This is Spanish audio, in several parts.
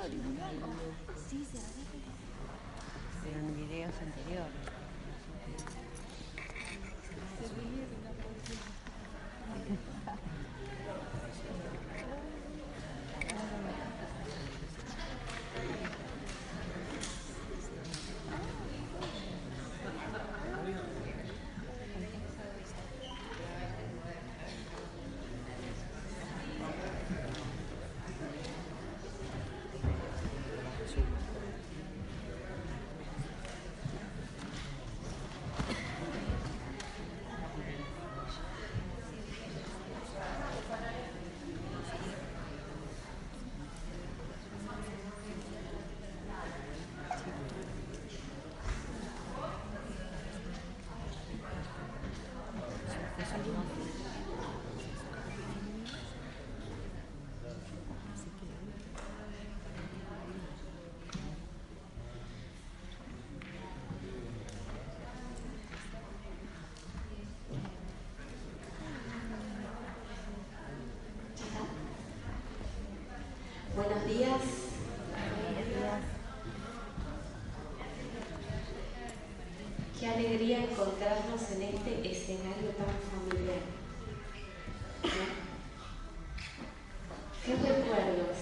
tan notorio. Sí, se Pero en videos anteriores. Buenos días. Qué alegría encontrarnos en este escenario tan familiar. ¿no? ¿Qué recuerdos?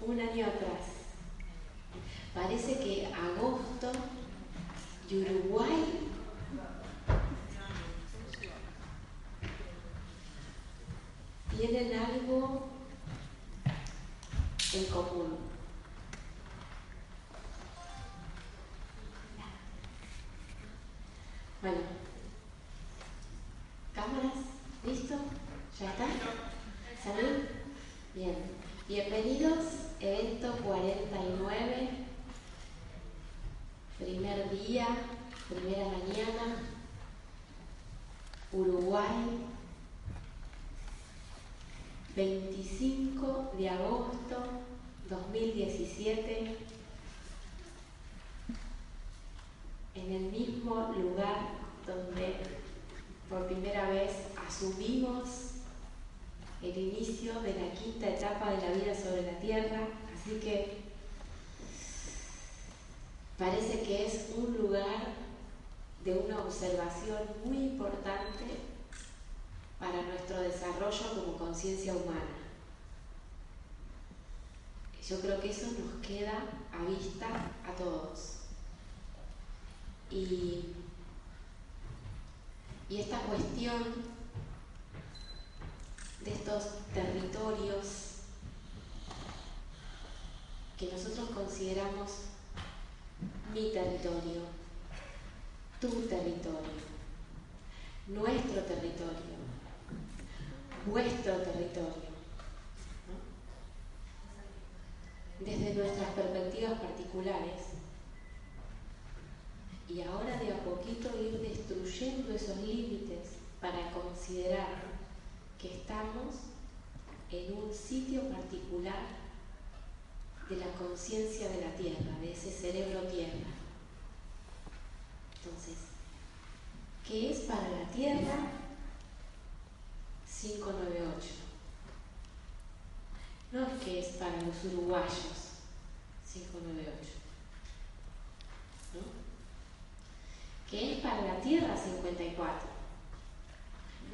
Un año atrás. Parece que agosto y Uruguay tienen algo en común. Bueno, cámaras, ¿listo? ¿Ya está? ¿Salud? Bien. Bienvenidos, evento 49, primer día, primera mañana, Uruguay, 25 de agosto 2017, en el mismo lugar donde por primera vez asumimos el inicio de la quinta etapa de la vida sobre la Tierra, así que parece que es un lugar de una observación muy importante para nuestro desarrollo como conciencia humana. Yo creo que eso nos queda a vista a todos. Y, y esta cuestión de estos territorios que nosotros consideramos mi territorio, tu territorio, nuestro territorio, vuestro territorio, ¿no? desde nuestras perspectivas Y ahora de a poquito ir destruyendo esos límites para considerar que estamos en un sitio particular de la conciencia de la Tierra, de ese cerebro Tierra. Entonces, ¿qué es para la Tierra 598? No es que es para los uruguayos 598,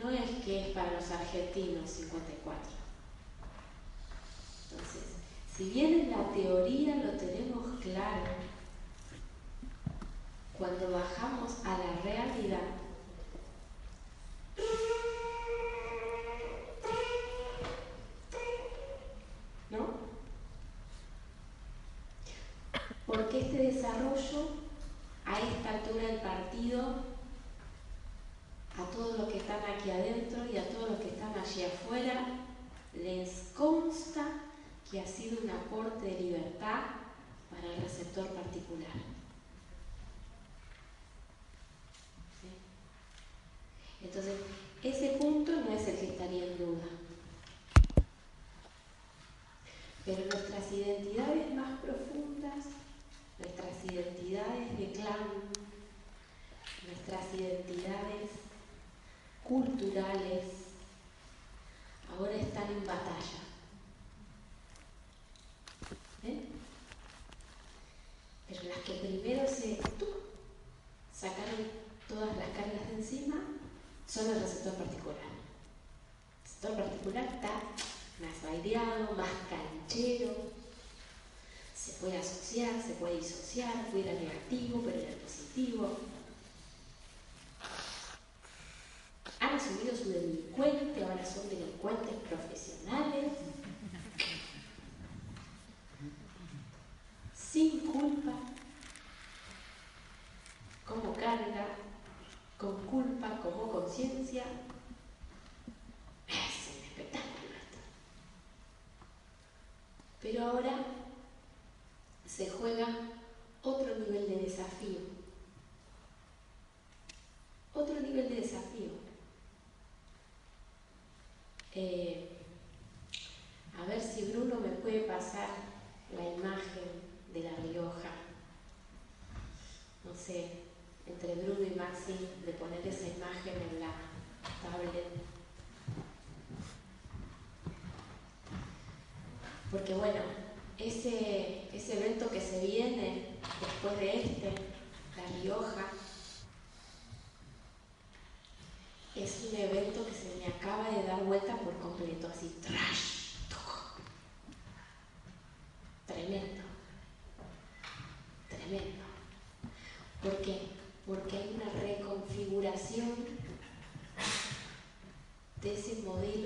No es que es para los argentinos 54. Entonces, si bien en la teoría lo tenemos claro, cuando bajamos a la realidad, porque bueno, ese, ese evento que se viene después de este, La Rioja, es un evento que se me acaba de dar vuelta por completo, así, trash. Tremendo, tremendo. ¿Por qué? Porque hay una reconfiguración de ese modelo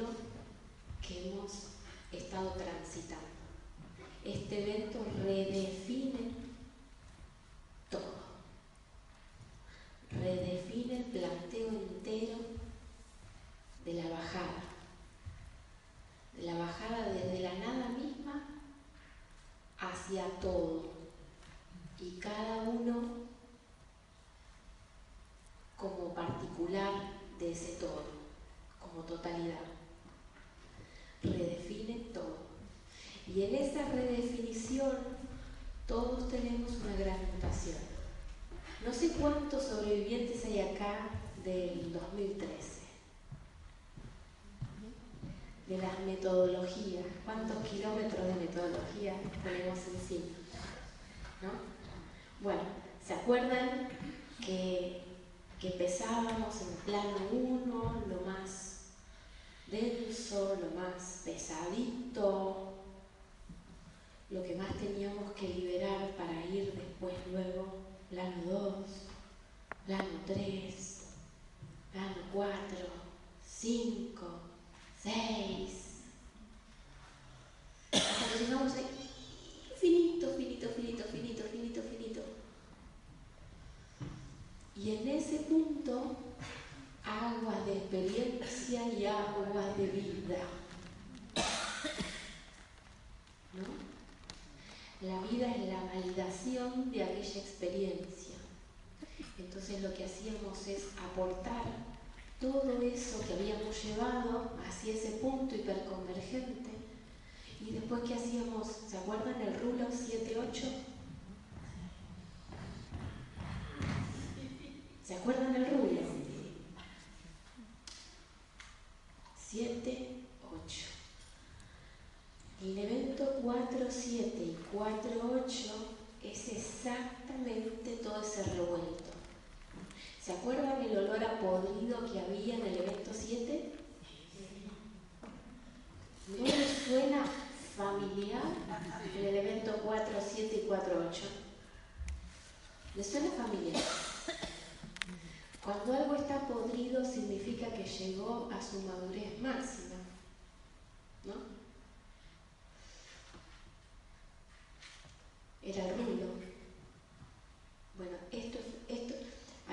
de aquella experiencia. Entonces lo que hacíamos es aportar todo eso que habíamos llevado hacia ese punto hiperconvergente. Y después que hacíamos, ¿se acuerdan el rulo 7-8?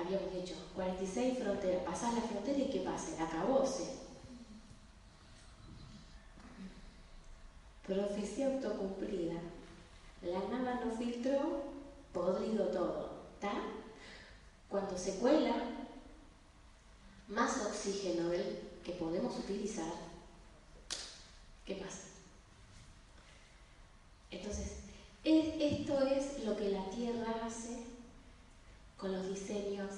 Habíamos dicho, 46 fronteras, pasar la frontera y ¿qué pasa? Acabóse. Profecía autocumplida. La nada no filtró, podrido todo. ¿Está? Cuando se cuela más oxígeno del que podemos utilizar, ¿qué pasa? Entonces, esto es lo que la Tierra hace con los diseños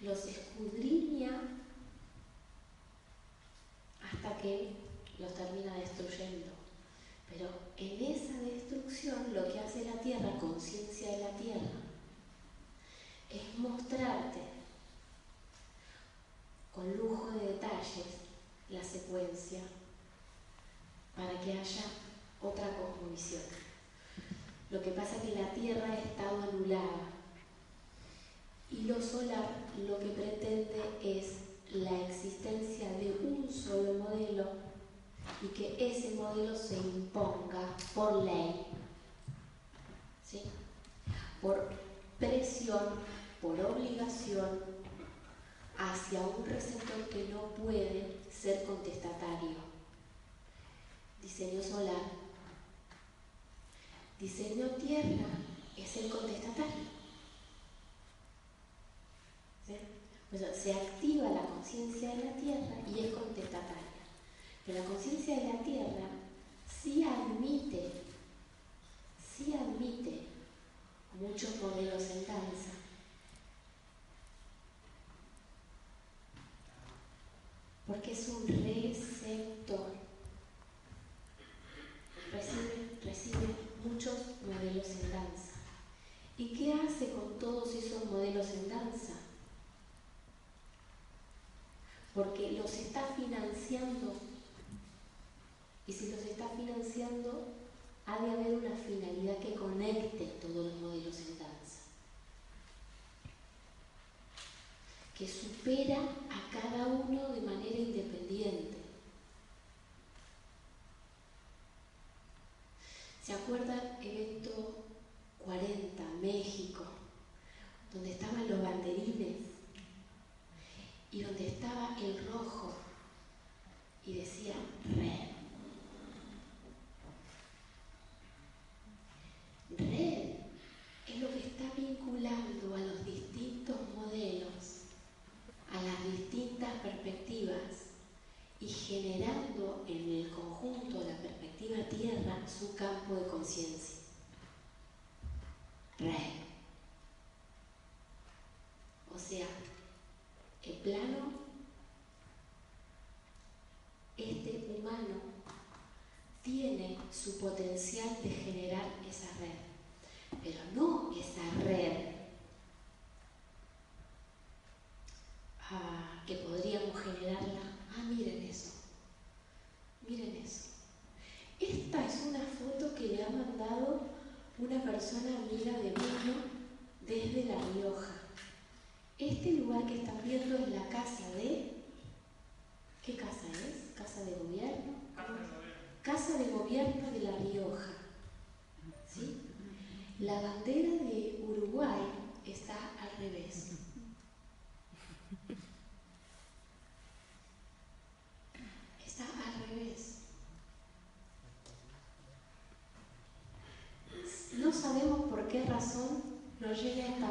los escudriña hasta que los termina destruyendo. Pero en esa destrucción lo que hace la Tierra, conciencia de la Tierra, es mostrarte con lujo de detalles la secuencia para que haya otra cosmovisión. Lo que pasa es que la Tierra ha estado anulada y lo solar lo que pretende es la existencia de un solo modelo y que ese modelo se imponga por ley, ¿sí? por presión, por obligación hacia un receptor que no puede ser contestatario. Diseño solar. Diseño tierra es el contestatario. se activa la conciencia de la Tierra y es contestataria. Pero la conciencia de la Tierra sí admite, sí admite muchos modelos en danza. Porque es un receptor. Recibe, recibe muchos modelos en danza. ¿Y qué hace con todos esos modelos en danza? porque los está financiando. Y si los está financiando, ha de haber una finalidad que conecte todos los modelos en danza, que supera a cada uno de manera independiente. ¿Se acuerdan evento 40, México, donde estaban los banderines? y donde estaba el rojo y decía red es lo que está vinculando a los distintos modelos, a las distintas perspectivas y generando en el conjunto de la perspectiva tierra su campo de conciencia. Red. O sea, el plano, este humano tiene su potencial de generar esa red, pero no esa red ah, que podríamos generarla. Ah, miren eso, miren eso. Esta es una foto que le ha mandado una persona amiga de Bruno desde La Rioja. Este lugar que están viendo es la casa de... ¿Qué casa es? ¿Casa de gobierno? Casa de gobierno de La Rioja. ¿Sí? La bandera de Uruguay está al revés. Está al revés. No sabemos por qué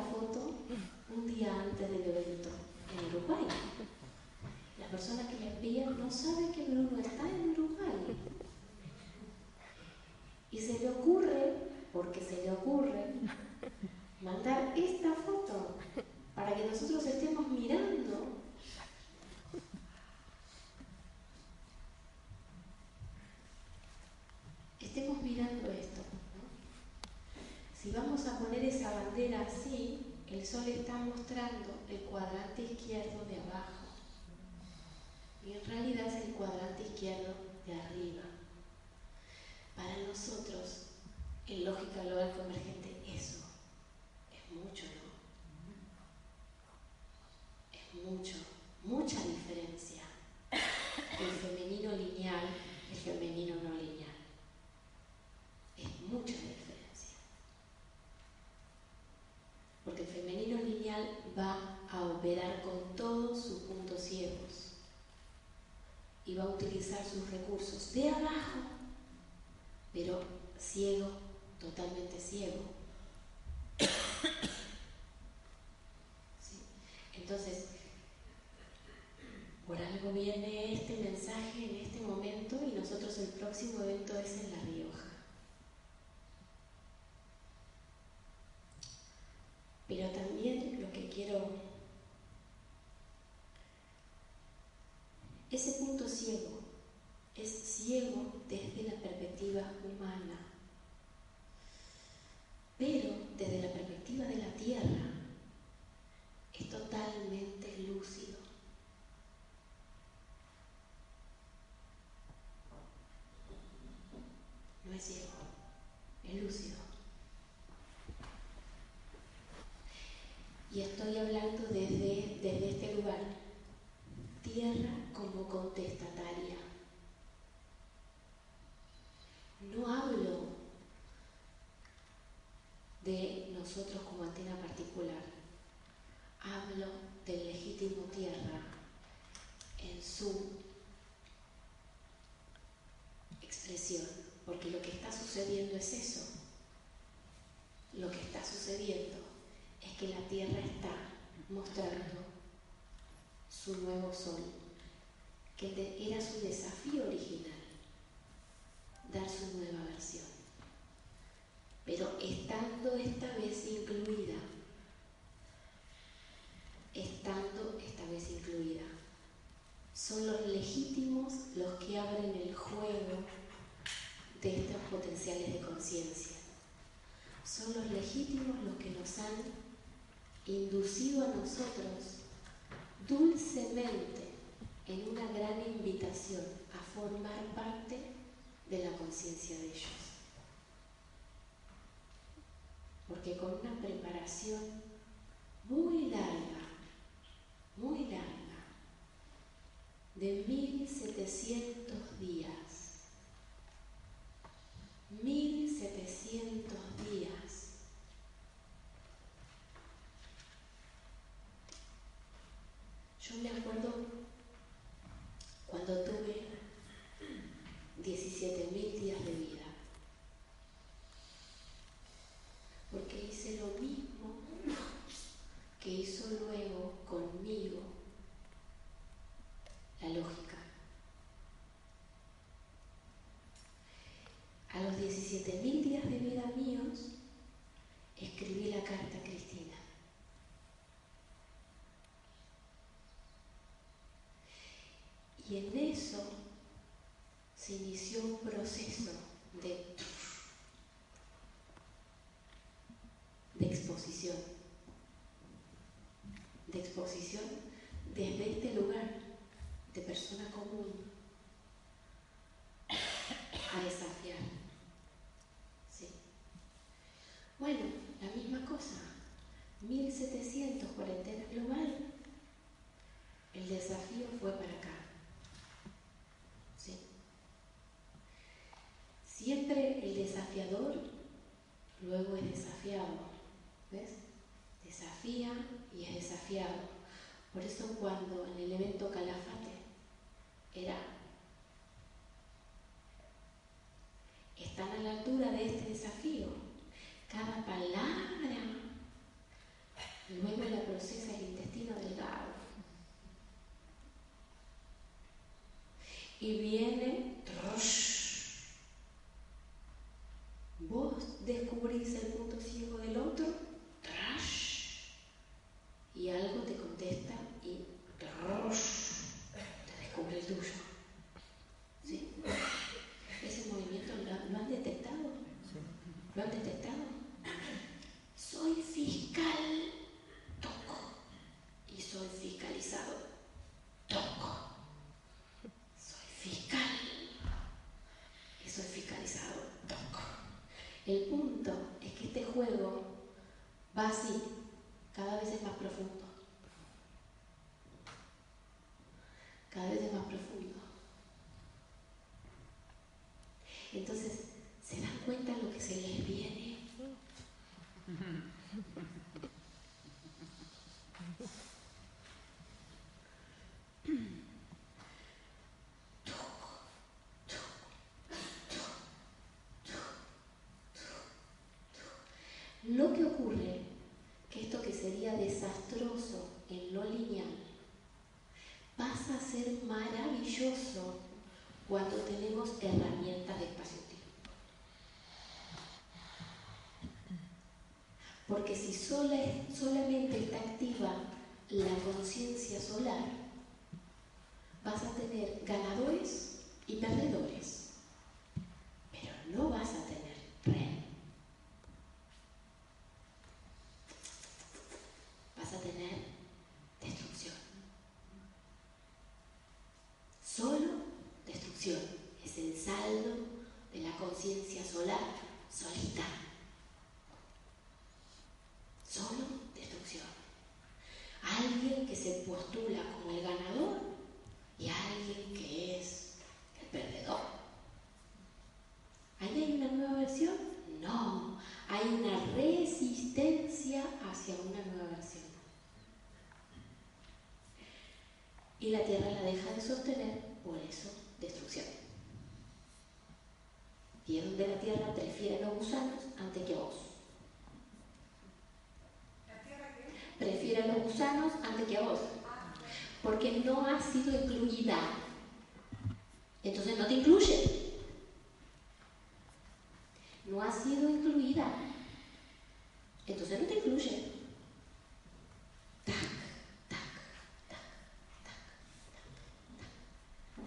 próximo evento es en la es eso. relación eso se inició un proceso de, exposición, de exposición desde este lugar de persona común a desafiar. Sí. Bueno, la misma cosa, 1700 cuarentena global, el desafío fue para Por eso cuando en el evento Calafate así, cada vez es más profundo. Cada vez es más profundo. Entonces, ¿se dan cuenta lo que se les viene? Lo que ocurre, que esto que sería desastroso en lo lineal, pasa a ser maravilloso cuando tenemos herramientas de espacio-tiempo. Porque si sola, solamente está activa la conciencia solar, vas a tener ganadores y perdedores, pero no vas a tener red. Vas a tener destrucción. Solo destrucción es el saldo de la conciencia solar solita. Solo destrucción. Alguien que se postula como el ganador y alguien que es el perdedor. ¿Ahí hay una nueva versión? No, hay una resistencia hacia una nueva versión. Y la Tierra la deja de sostener, por eso destrucción. Y es donde la Tierra prefiere a los gusanos antes que a vos. Prefiere a los gusanos antes que a vos. Porque no ha sido incluida. Entonces no te incluye. No ha sido incluida. Entonces no te incluye. Tac, tac, tac, tac, tac, tac.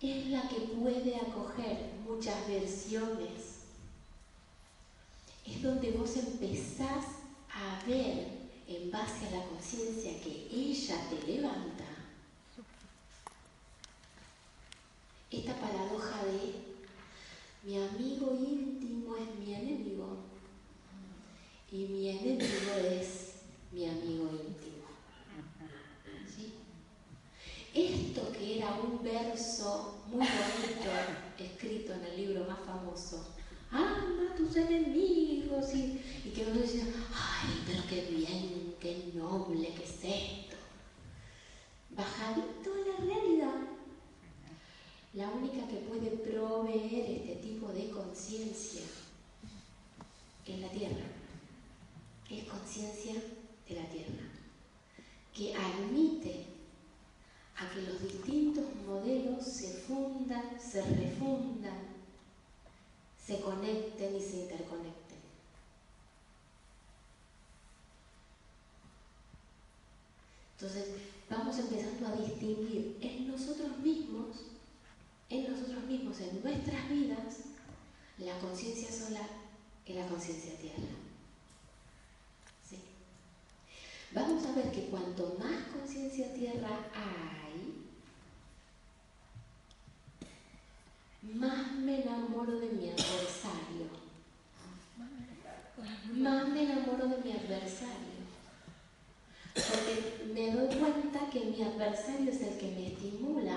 Es la que puede acoger muchas versiones. Es donde vos empezás a ver en base a la conciencia que ella te levanta, esta paradoja de mi amigo íntimo es mi enemigo y mi enemigo es mi amigo íntimo. ¿Sí? Esto que era un verso muy bonito escrito en el libro más famoso, ama a tus enemigos y, y que uno decía, ay, pero qué bien, qué noble que es esto. Bajadito en la realidad. La única que puede proveer este tipo de conciencia es la tierra. Es conciencia de la tierra. Que admite a que los distintos modelos se fundan, se refundan, se conecten y se interconecten. Entonces, vamos empezando a distinguir en nosotros mismos, en nosotros mismos, en nuestras vidas, la conciencia solar y la conciencia tierra. ¿Sí? Vamos a ver que cuanto más conciencia tierra hay, más me enamoro de mi adversario. Más me enamoro de mi adversario. Porque me doy cuenta que mi adversario es el que me estimula,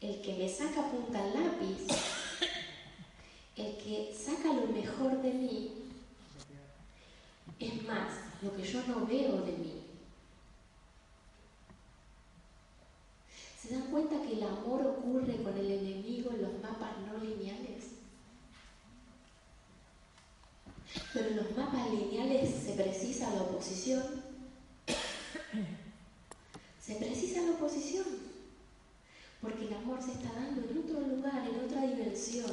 el que me saca punta al lápiz, el que saca lo mejor de mí. Es más, lo que yo no veo de mí. ¿Se dan cuenta que el amor ocurre con el enemigo en los mapas no lineales? Pero en los mapas lineales se precisa la oposición. Se precisa la oposición. Porque el amor se está dando en otro lugar, en otra dimensión.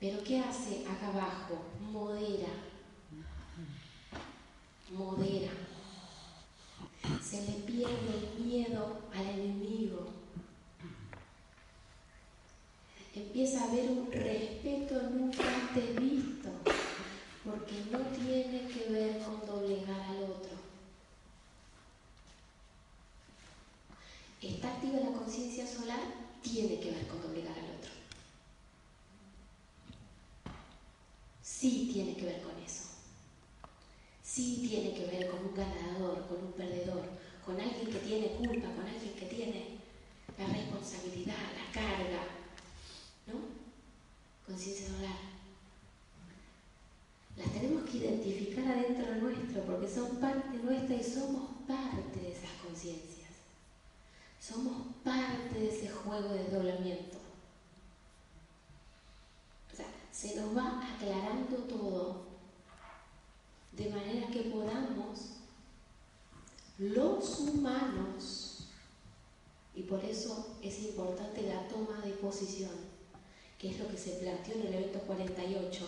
Pero ¿qué hace acá abajo? Modera. Modera se le pierde el miedo al enemigo. Empieza a haber un respeto nunca antes visto, porque no tiene que ver con doblegar al otro. Está activa la conciencia solar, tiene que ver con doblegar al otro. Sí tiene que ver con Sí tiene que ver con un ganador, con un perdedor, con alguien que tiene culpa, con alguien que tiene la responsabilidad, la carga, ¿no? Conciencia hogar. Las tenemos que identificar adentro nuestro porque son parte nuestra y somos parte de esas conciencias. Somos parte de ese juego de desdoblamiento. O sea, se nos va aclarando todo de manera que podamos los humanos, y por eso es importante la toma de posición, que es lo que se planteó en el evento 48.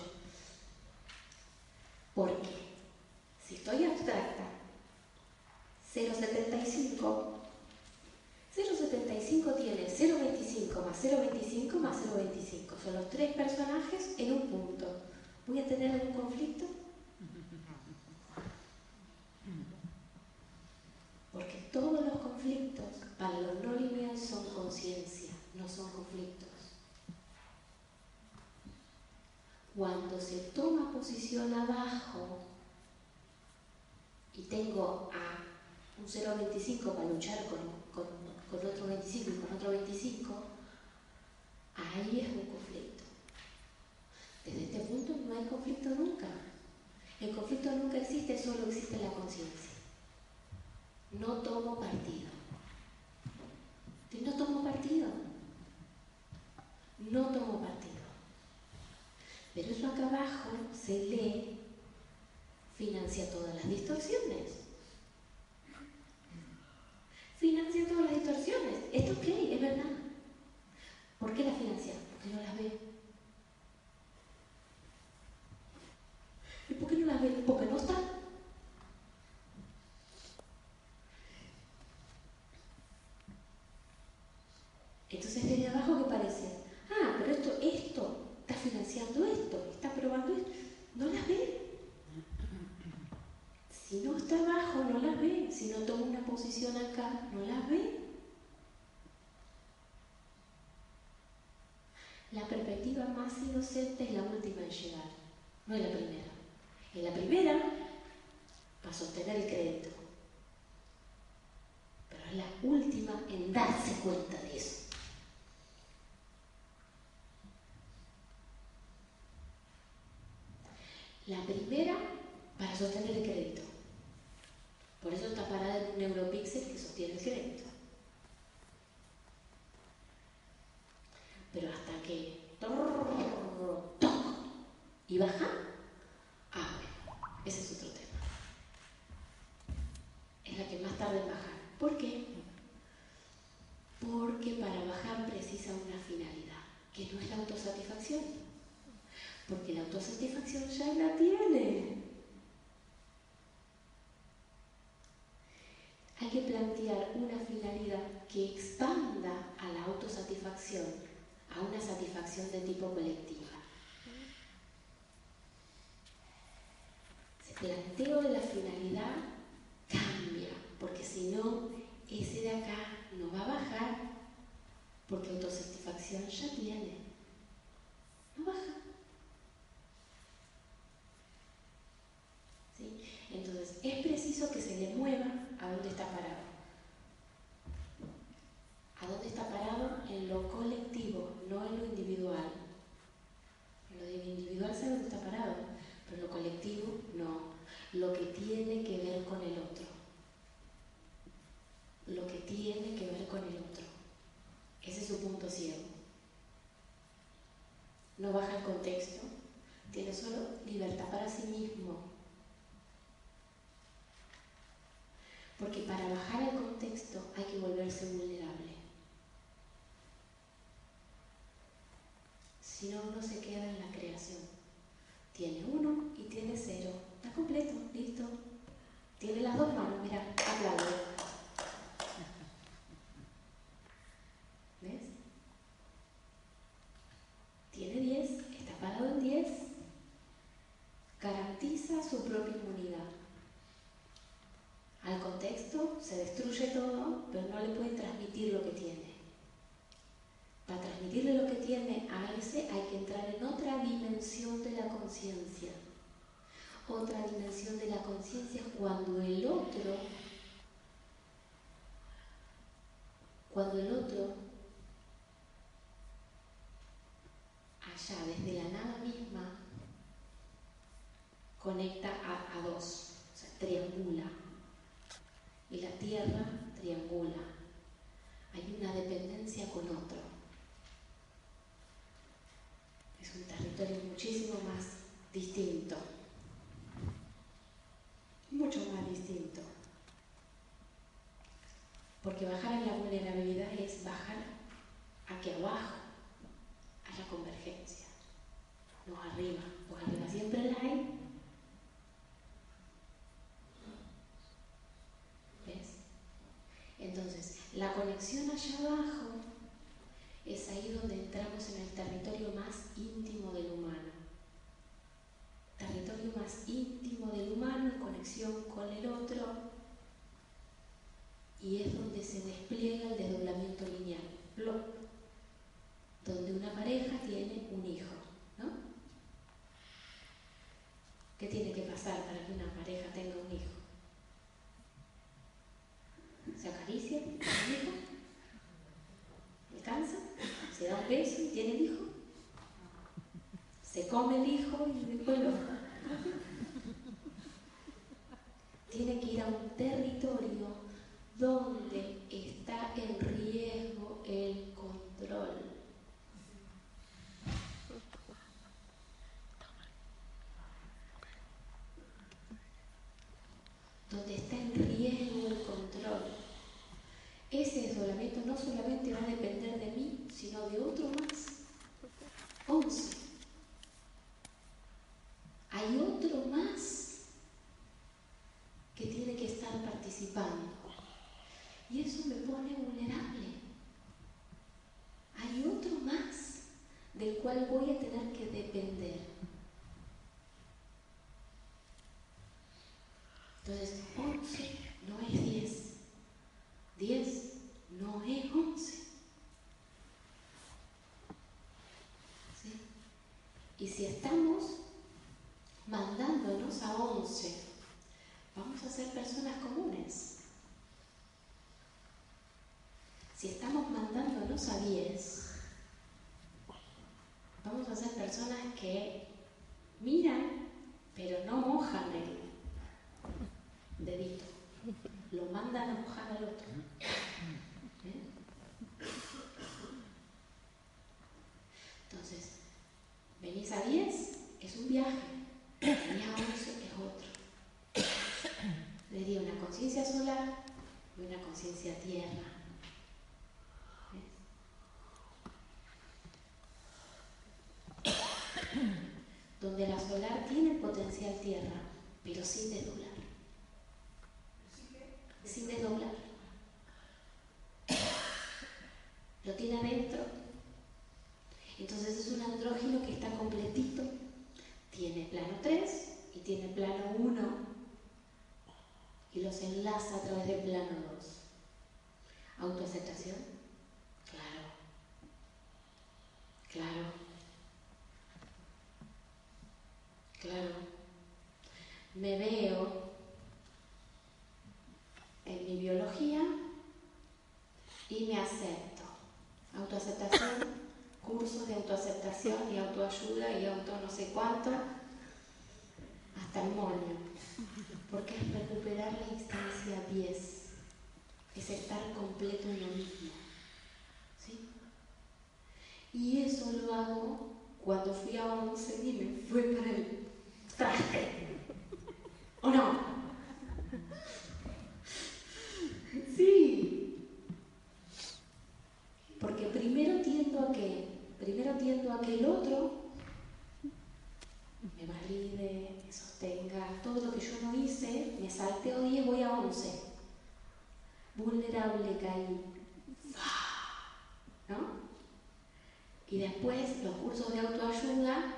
Porque si estoy abstracta, 0,75, 0,75 tiene 0,25 más 0,25 más 0,25. Son los tres personajes en un punto. ¿Voy a tener algún conflicto? Porque todos los conflictos para los no lineales son conciencia, no son conflictos. Cuando se toma posición abajo y tengo a un 0,25 para luchar con, con, con, otro 25 y con otro 25, ahí es un conflicto. Desde este punto no hay conflicto nunca. El conflicto nunca existe, solo existe la conciencia. No tomo partido. No tomo partido. No tomo partido. Pero eso acá abajo se lee, financia todas las distorsiones. Financia todas las distorsiones. Esto ok, es verdad. ¿Por qué la financia? Porque no las ve. ¿Y por qué no las ve? Porque no están. Entonces desde abajo ¿qué parece, ah, pero esto, esto, está financiando esto, está probando esto, no las ve. Si no está abajo, no las ve. Si no toma una posición acá, no las ve. La más inocente es la última en llegar, no es la primera. En la primera, para sostener el crédito. Pero es la última en darse cuenta de eso. La primera para sostener el crédito. Por eso está parada en un neuropíxel que sostiene el crédito. Pero hasta que y baja, ah, bueno, ese es otro tema. Es la que más tarda en bajar. ¿Por qué? Porque para bajar precisa una finalidad, que no es la autosatisfacción porque la autosatisfacción ya la tiene. Hay que plantear una finalidad que expanda a la autosatisfacción, a una satisfacción de tipo colectiva. El planteo de la finalidad cambia, porque si no, ese de acá no va a bajar, porque autosatisfacción ya tiene. No baja. Entonces, es preciso que se le mueva a dónde está parado. ¿A dónde está parado? En lo colectivo, no en lo individual. En lo individual sabe dónde está parado, pero en lo colectivo no. Lo que tiene que ver con el otro. Lo que tiene que ver con el otro. Ese es su punto ciego. No baja el tiene solo libertad para sí mismo Porque para bajar el contexto hay que volverse vulnerable. Si no, uno se queda en la creación. Tiene uno y tiene cero. Está completo, listo. Tiene las dos manos, mira, aplaudo. ¿Ves? Tiene 10, está parado en 10. Garantiza su propia inmunidad al contexto, se destruye todo, pero no le puede transmitir lo que tiene. Para transmitirle lo que tiene a ese hay que entrar en otra dimensión de la conciencia. Otra dimensión de la conciencia es cuando el otro, cuando el otro, allá desde la nada misma, conecta a, dos, o sea, triangula. Y la tierra triangula. Hay una dependencia con otro. Es un territorio muchísimo más distinto. Mucho más distinto. Porque bajar en la vulnerabilidad es bajar aquí abajo, a la convergencia, no arriba, pues arriba siempre la hay, Entonces, la conexión allá abajo es ahí donde entramos en el territorio más íntimo del humano. Territorio más íntimo del humano en conexión con el otro y es donde se despliega el desdoblamiento lineal. Donde una pareja tiene un hijo, ¿no? ¿Qué tiene que pasar para que una pareja tenga un hijo? Se acaricia el hijo, descansa, se da un beso y tiene el hijo, se come el hijo y después lo... Tiene que ir a un territorio donde está en riesgo el control. Donde está en riesgo el control ese desdoblamiento no solamente va a depender de mí, sino de otro más. Once. Hay otro más que tiene que estar participando. Y eso me pone vulnerable. Hay otro más del cual voy a tener que depender. Entonces, 11 no es 10. 10 no es 11. ¿Sí? Y si estamos mandándonos a 11, vamos a ser personas comunes. Si estamos mandándonos a 10, vamos a ser personas que miran, pero no mojan el dedito lo mandan a mojar al otro. Entonces, venís a 10, es un viaje, venís a 11, es otro. Le diría una conciencia solar y una conciencia tierra. Donde la solar tiene potencial tierra, pero sin desdoblar sin desdoblar. Lo tiene adentro. Entonces es un andrógeno que está completito. Tiene plano 3 y tiene plano 1 y los enlaza a través del plano 2. Autoaceptación. Claro. Claro. Claro. Me veo en mi biología y me acepto. Autoaceptación, cursos de autoaceptación y autoayuda y auto no sé cuánto, hasta el moño. Porque es recuperar la instancia 10, es estar completo en lo mismo. ¿Sí? Y eso lo hago cuando fui a 11 y me fue para el traje. ¿O no? Sí. Porque primero tiendo a que, primero tiendo a que el otro me valide, me sostenga, todo lo que yo no hice, me salteo 10, voy a 11. Vulnerable caí. ¿No? Y después los cursos de autoayuda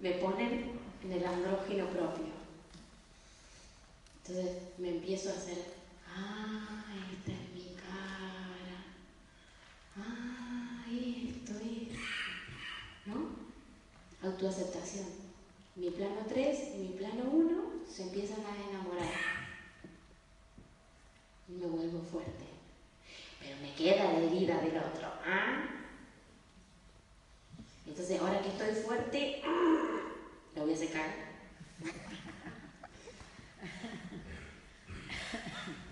me ponen en el andrógeno propio. Entonces me empiezo a hacer Ah, esta es mi cara. Ah, esto, autoaceptación. Mi plano 3 y mi plano 1 se empiezan a enamorar. Y me vuelvo fuerte. Pero me queda la herida del otro. ¿ah? Entonces, ahora que estoy fuerte, lo voy a secar.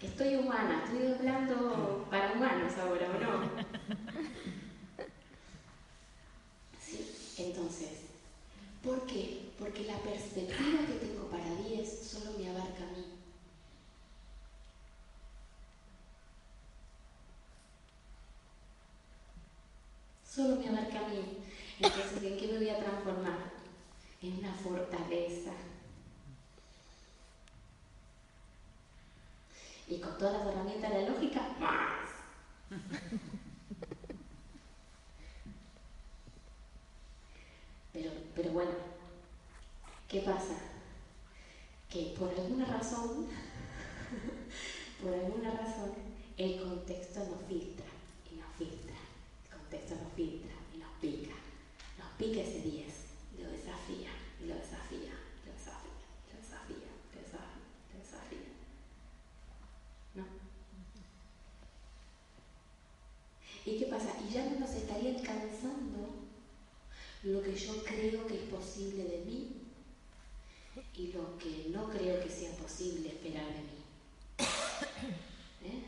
Estoy humana, estoy hablando para humanos ahora, ¿o no? Sí, entonces, ¿por qué? Porque la perspectiva que tengo para 10 solo me abarca a mí. Solo me abarca a mí. Entonces, ¿en qué me voy a transformar? En una fortaleza. Y con todas las herramientas de la lógica, más. Pero, pero bueno, ¿qué pasa? Que por alguna razón, por alguna razón, el contexto nos filtra y nos filtra. El contexto nos filtra y nos pica. Nos pica ese 10 y lo desafía, lo desafía, lo desafía, lo desafía, lo desafía, lo desafía. ¿No? ¿Y qué pasa? Y ya no nos estaría alcanzando lo que yo creo que es posible de mí y lo que no creo que sea posible esperar de mí. ¿Eh?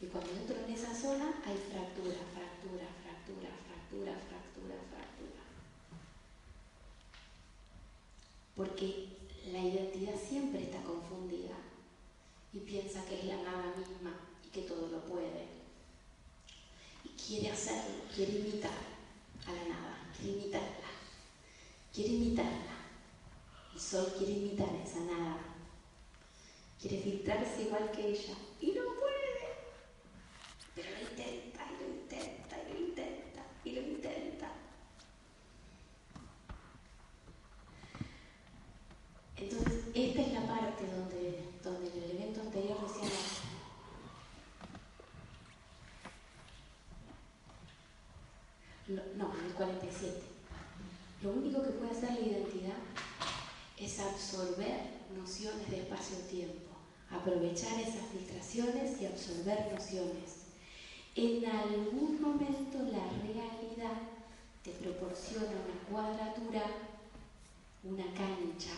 Y cuando entro en esa zona hay fractura, fractura, fractura, fractura, fractura, fractura. Porque la identidad siempre está confundida y piensa que es la nada misma y que todo lo puede. Y quiere hacerlo, quiere imitar a la nada, quiere imitarla, quiere imitarla. El sol quiere imitar esa nada, quiere filtrarse igual que ella y no puede, pero lo intenta y lo intenta lo intenta. Entonces, esta es la parte donde, donde el evento anterior decíamos, no, en el 47. Lo único que puede hacer la identidad es absorber nociones de espacio-tiempo, aprovechar esas filtraciones y absorber nociones. En algún momento la realidad te proporciona una cuadratura, una cancha,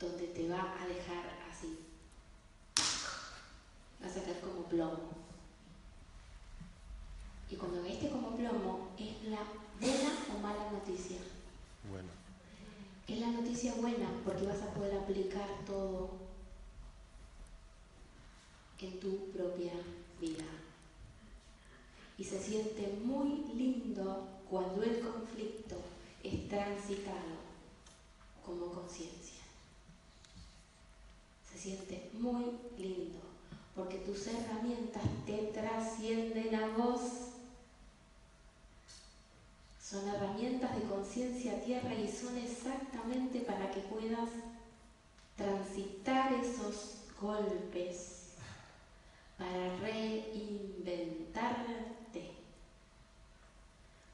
donde te va a dejar así. Vas a caer como plomo. Y cuando viste como plomo, es la buena o mala noticia. Bueno. Es la noticia buena porque vas a poder aplicar todo en tu propia vida. Y se siente muy lindo cuando el conflicto es transitado como conciencia. Se siente muy lindo porque tus herramientas te trascienden a vos son herramientas de conciencia tierra y son exactamente para que puedas transitar esos golpes, para reinventarte,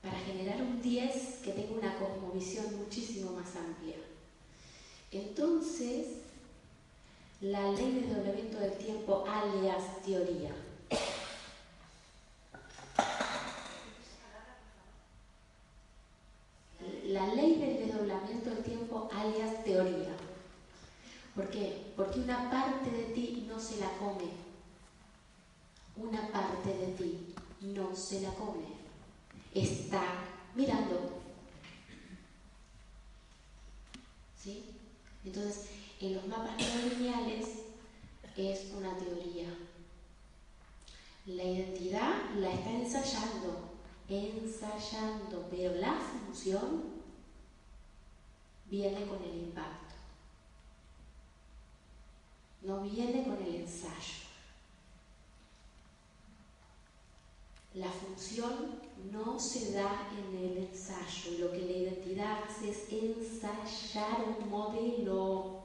para generar un 10 que tenga una cosmovisión muchísimo más amplia. Entonces, la ley de desdoblamiento del tiempo, alias teoría, la ley del desdoblamiento del tiempo alias teoría. ¿Por qué? Porque una parte de ti no se la come. Una parte de ti no se la come. Está mirando. ¿Sí? Entonces, en los mapas no lineales es una teoría. La identidad la está ensayando, ensayando, pero la función viene con el impacto, no viene con el ensayo. La función no se da en el ensayo, lo que la identidad hace es ensayar un modelo.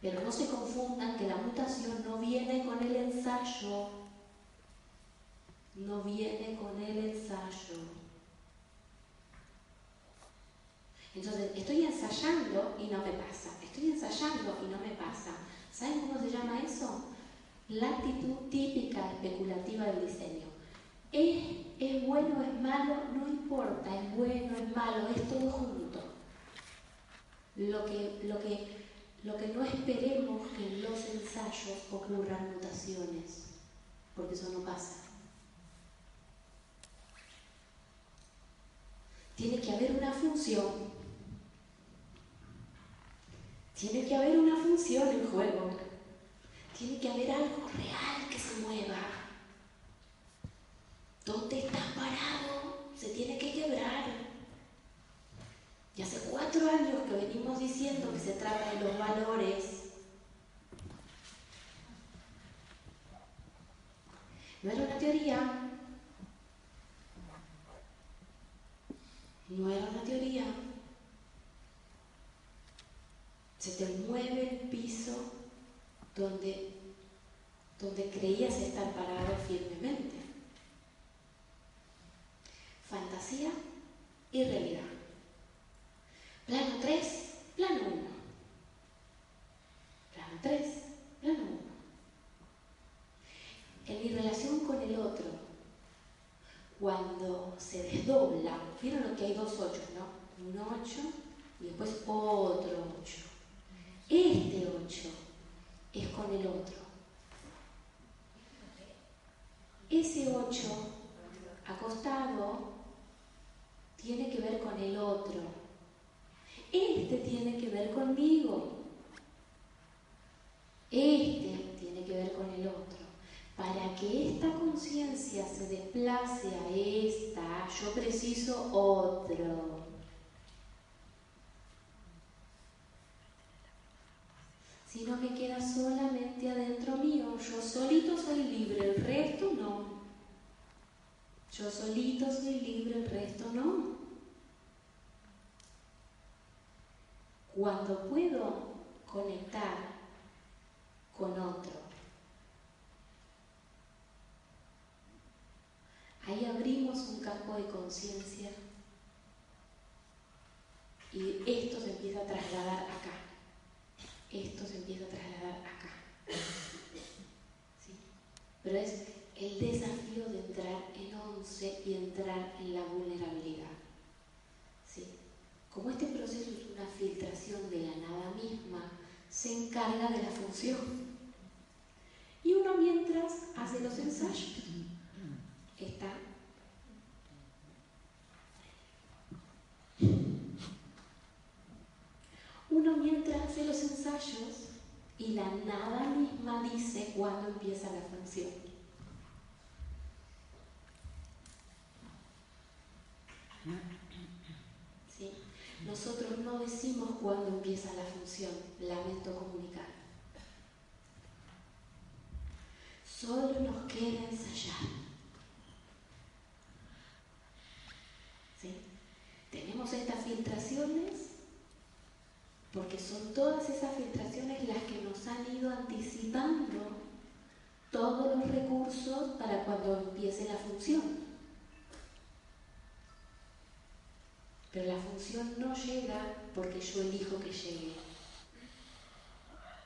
Pero no se confundan que la mutación no viene con el ensayo. no viene con el ensayo. Entonces, estoy ensayando y no me pasa. Estoy ensayando y no me pasa. ¿Saben cómo se llama eso? La actitud típica especulativa del diseño. Es, es bueno, es malo, no importa, es bueno, es malo, es todo junto. Lo que, lo que, lo que no esperemos que en los ensayos ocurran mutaciones, porque eso no pasa. Tiene que haber una función. Tiene que haber una función en juego. Tiene que haber algo real que se mueva. ¿Dónde estás parado? Se tiene que quebrar. Y hace cuatro años que venimos diciendo que se trata de los valores. No era una teoría, no era una teoría. Se te mueve el piso donde, donde creías estar parado firmemente. Fantasía y realidad. Plano 3, plano 1. Plano 3, plano 1. En mi relación con el otro, cuando se desdobla, vieron que hay dos ochos, ¿no? Un 8 y después otro 8. Este 8 es con el otro. Ese 8 acostado tiene que ver con el otro. Este tiene que ver conmigo. Este tiene que ver con el otro. Para que esta conciencia se desplace a esta, yo preciso otro. Si no me queda solamente adentro mío, yo solito soy libre, el resto no. Yo solito soy libre, el resto no. Cuando puedo conectar con otro, ahí abrimos un campo de conciencia y esto se empieza a trasladar acá. Esto se empieza a trasladar acá. ¿Sí? Pero es el desafío de entrar en once y entrar en la vulnerabilidad. ¿Sí? Como este proceso es una filtración de la nada misma, se encarga de la función. Y uno mientras hace los ensayos. Está. Uno mientras hace los ensayos y la nada misma dice cuándo empieza la función. ¿Sí? Nosotros no decimos cuándo empieza la función, lamento comunicar. Solo nos queda ensayar. Tenemos estas filtraciones porque son todas esas filtraciones las que nos han ido anticipando todos los recursos para cuando empiece la función. Pero la función no llega porque yo elijo que llegue.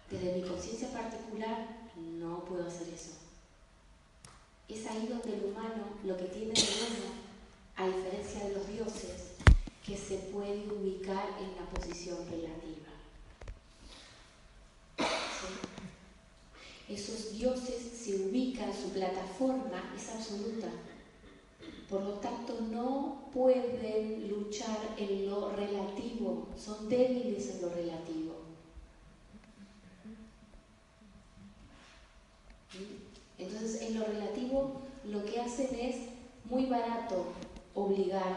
Desde mi conciencia particular no puedo hacer eso. Es ahí donde el humano lo que tiene de bueno, a diferencia de los dioses, que se puede ubicar en la posición relativa. Esos dioses se ubican, su plataforma es absoluta. Por lo tanto, no pueden luchar en lo relativo, son débiles en lo relativo. Entonces, en lo relativo, lo que hacen es muy barato obligar,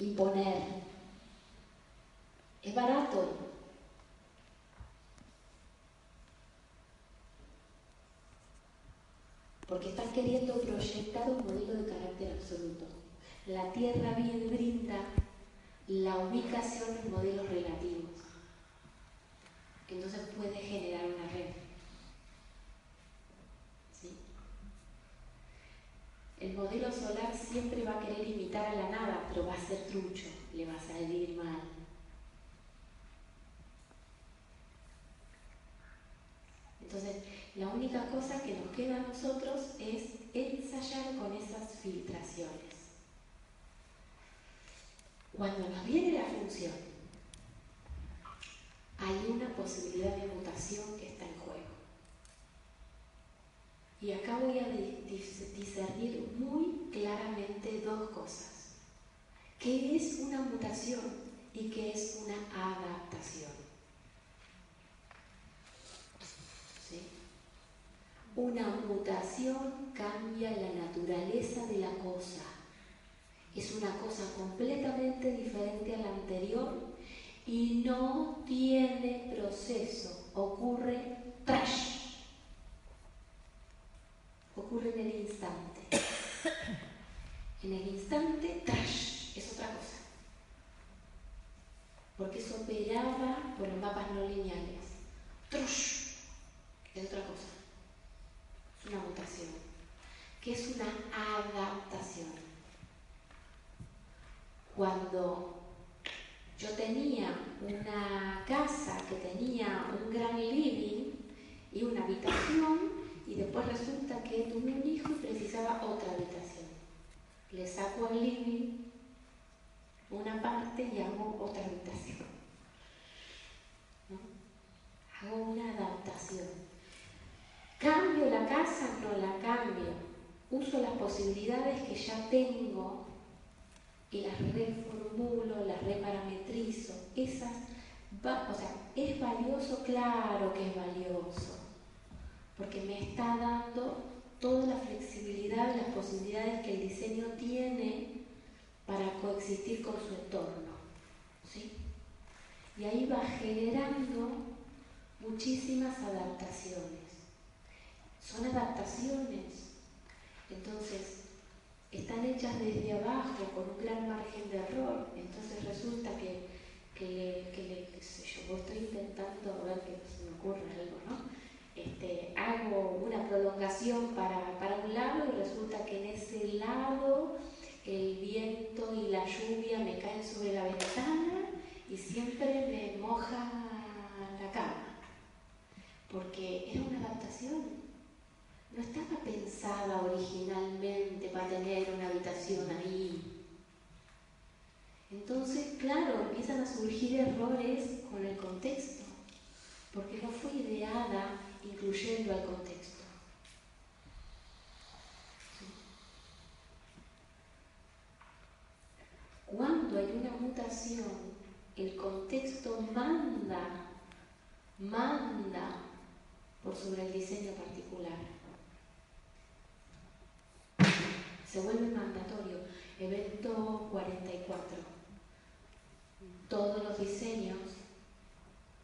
imponer. Es barato. porque están queriendo proyectar un modelo de carácter absoluto. La tierra bien brinda la ubicación en modelos relativos. Entonces puede generar una red. El modelo solar siempre va a querer imitar a la nada, pero va a ser trucho, le va a salir mal. Entonces, única cosa que nos queda a nosotros es ensayar con esas filtraciones. Cuando nos viene la función, hay una posibilidad de mutación que está en juego. Y acá voy a discernir muy claramente dos cosas. ¿Qué es una mutación y qué es una adaptación? Una mutación cambia la naturaleza de la cosa. Es una cosa completamente diferente a la anterior y no tiene proceso. Ocurre trash. Ocurre en el instante. En el instante, trash, es otra cosa. Porque eso operaba por los mapas no lineales. Trush, es otra cosa. Una mutación. Que es una adaptación. Cuando yo tenía una casa que tenía un gran living y una habitación y después resulta que tuve un hijo y precisaba otra habitación. Le saco al living una parte y hago otra habitación. Hago una adaptación. ¿Cambio la casa? No la cambio. Uso las posibilidades que ya tengo y las reformulo, las reparametrizo. Esas, o sea, ¿es valioso? Claro que es valioso porque me está dando toda la flexibilidad y las posibilidades que el diseño tiene para coexistir con su entorno. ¿sí? Y ahí va generando muchísimas adaptaciones. Son adaptaciones, entonces están hechas desde abajo con un gran margen de error, entonces resulta que, que, que qué sé yo, estoy intentando ver que se me ocurre algo, ¿no? Este, hago una prolongación para, un lado y resulta que en ese lado el viento y la lluvia me caen sobre la ventana y siempre me moja la cama, porque era una adaptación. No estaba pensada originalmente para tener una habitación ahí. Entonces, claro, empiezan a surgir errores con el contexto, porque no fue ideada incluyendo al contexto. Cuando hay una mutación, el contexto manda, manda por sobre el diseño particular. Se vuelve mandatorio. Evento 44. Todos los diseños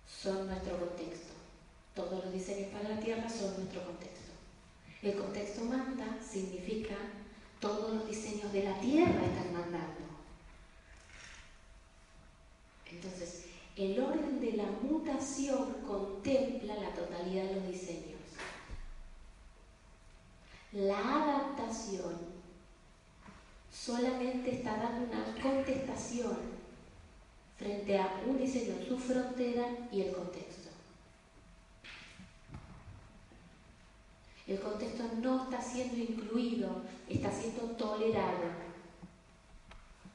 son nuestro contexto. Todos los diseños para la Tierra son nuestro contexto. El contexto manda significa todos los diseños de la Tierra están mandando. Entonces, el orden de la mutación contempla la totalidad de los diseños. La adaptación solamente está dando una contestación frente a un diseño, su frontera y el contexto. El contexto no está siendo incluido, está siendo tolerado.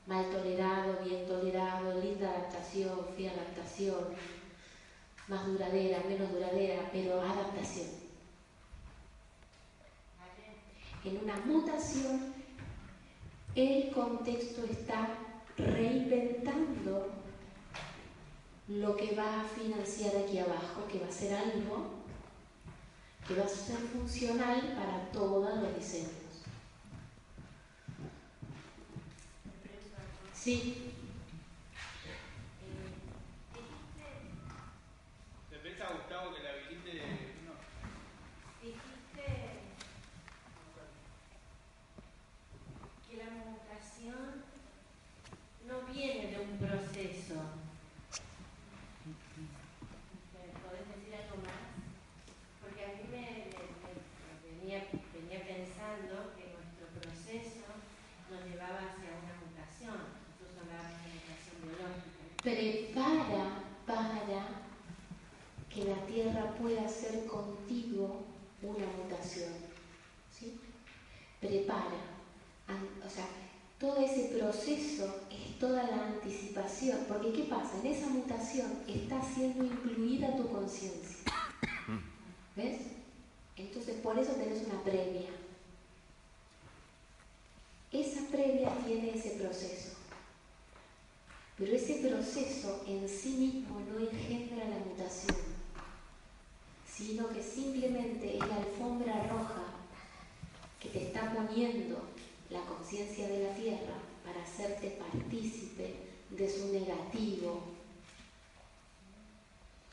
Mal tolerado, bien tolerado, linda adaptación, fea adaptación, más duradera, menos duradera, pero adaptación. En una mutación, el contexto está reinventando lo que va a financiar aquí abajo, que va a ser algo que va a ser funcional para todos los diseños. Sí. Pueda ser contigo una mutación. ¿sí? Prepara. O sea, todo ese proceso es toda la anticipación. Porque ¿qué pasa? En esa mutación está siendo incluida tu conciencia. ¿Ves? Entonces por eso tenés una previa. Esa previa tiene ese proceso. Pero ese proceso en sí mismo no engendra la mutación, sino que simplemente es la alfombra roja que te está poniendo la conciencia de la tierra para hacerte partícipe de su negativo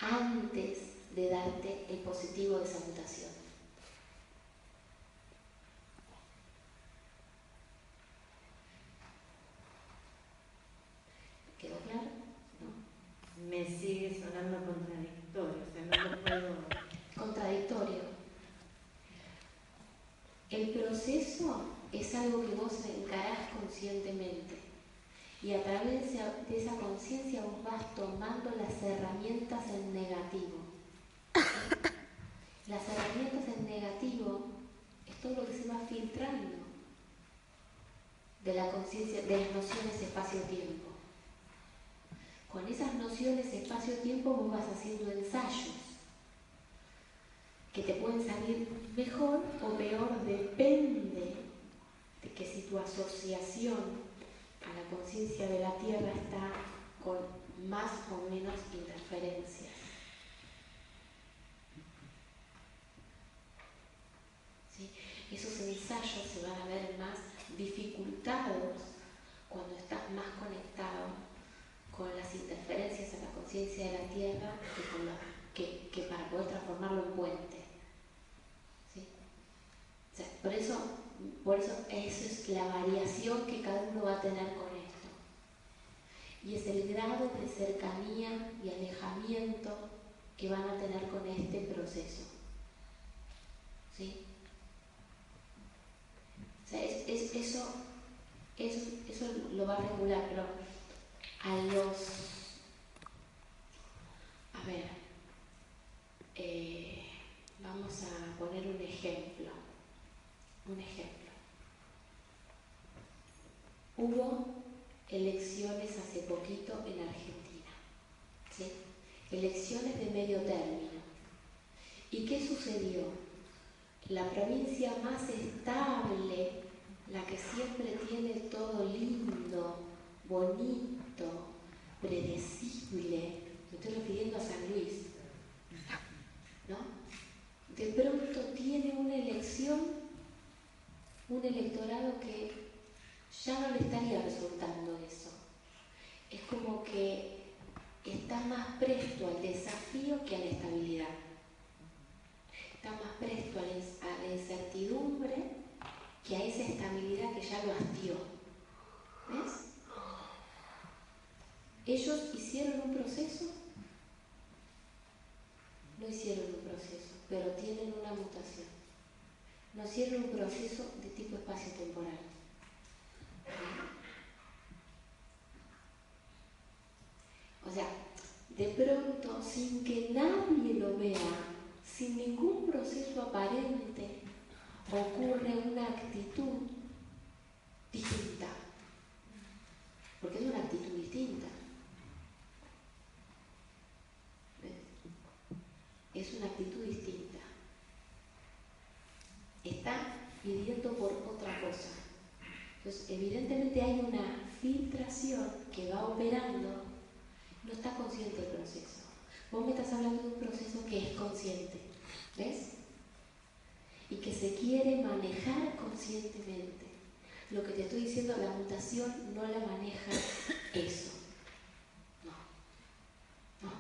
antes de darte el positivo de esa mutación. ¿Quedó claro? No. Me sigue sonando contradictorio, o sea, no lo puedo... Contradictorio. El proceso es algo que vos encarás conscientemente y a través de esa conciencia vos vas tomando las herramientas en negativo. Las herramientas en negativo es todo lo que se va filtrando de la conciencia, de las nociones espacio-tiempo. Con esas nociones espacio-tiempo vos vas haciendo ensayos que te pueden salir mejor o peor, depende de que si tu asociación a la conciencia de la Tierra está con más o menos interferencias. Esos ensayos se van a ver más dificultados cuando estás más conectado con las interferencias a la conciencia de la Tierra que, para poder transformarlo en puente por eso, por eso eso es la variación que cada uno va a tener con. Y es el grado de cercanía y alejamiento que van a tener con este proceso. ¿Sí? O sea, es, eso, eso, lo va a regular, pero a los... A ver, eh, vamos a poner un ejemplo. Un ejemplo. Hubo elecciones hace poquito en Argentina, ¿sí? elecciones de medio término. ¿Y qué sucedió? La provincia más estable, la que siempre tiene todo lindo, bonito, predecible, me estoy refiriendo a San Luis, ¿no? De pronto tiene una elección un electorado que ya no le estaría resultando eso. Es como que está más presto al desafío que a la estabilidad. Está más presto a la incertidumbre que a esa estabilidad que ya lo hastió. ¿Ves? Ellos hicieron un proceso, no hicieron un proceso, pero tienen una mutación nos cierra un proceso de tipo espacio-temporal. O sea, de pronto, sin que nadie lo vea, sin ningún proceso aparente, ocurre una actitud distinta. Porque es una actitud distinta. Es una actitud distinta está pidiendo por otra cosa. Entonces, evidentemente hay una filtración que va operando, no está consciente del proceso. Vos me estás hablando de un proceso que es consciente, ¿ves? Y que se quiere manejar conscientemente. Lo que te estoy diciendo, la mutación no la maneja eso. No. No.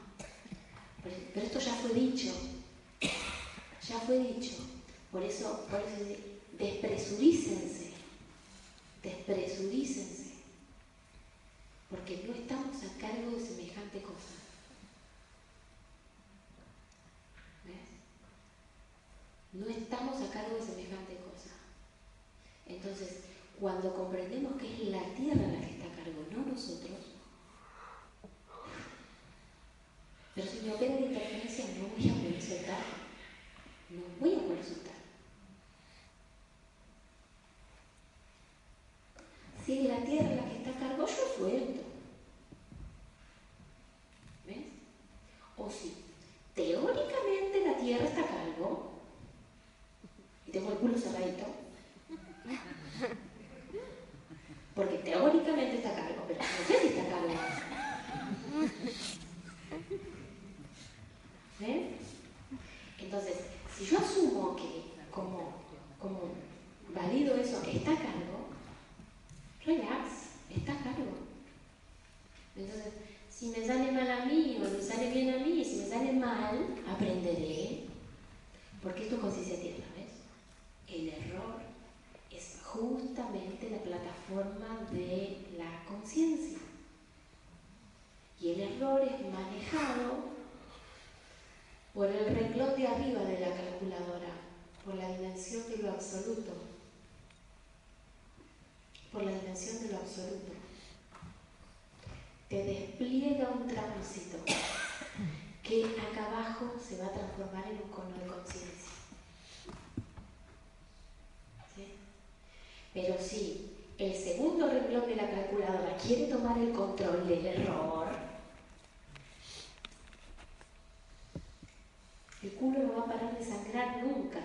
Pero esto ya fue dicho. Ya fue dicho. Por eso, por eso despresurícense, despresurícense, porque no estamos a cargo de semejante cosa. No estamos a cargo de semejante cosa. Entonces, cuando comprendemos que es la tierra la que está a cargo, no nosotros, pero si me opera la interferencia no voy a poder soltar no voy a poder soltar. Si es la tierra la que está a cargo, yo suelto. ¿Ves? O si teóricamente la tierra está a cargo, y tengo el culo cerradito, porque teóricamente está a cargo, pero no sé si está cargo. ¿Ven? Entonces, si yo asumo que como, como valido eso, que está a cargo, relax, está a cargo. Entonces, si me sale mal a mí o me sale bien a mí, si me sale mal, aprenderé. Porque esto consiste en. El error es justamente la plataforma de la conciencia. Y el error es manejado por el renglón de arriba de la calculadora, por la dimensión de lo absoluto, por la dimensión de lo absoluto. Te despliega un tránsito que acá abajo se va a transformar en un cono de conciencia. ¿Sí? Pero si el segundo renglón de la calculadora quiere tomar el control del error, el culo no va a parar de sangrar nunca.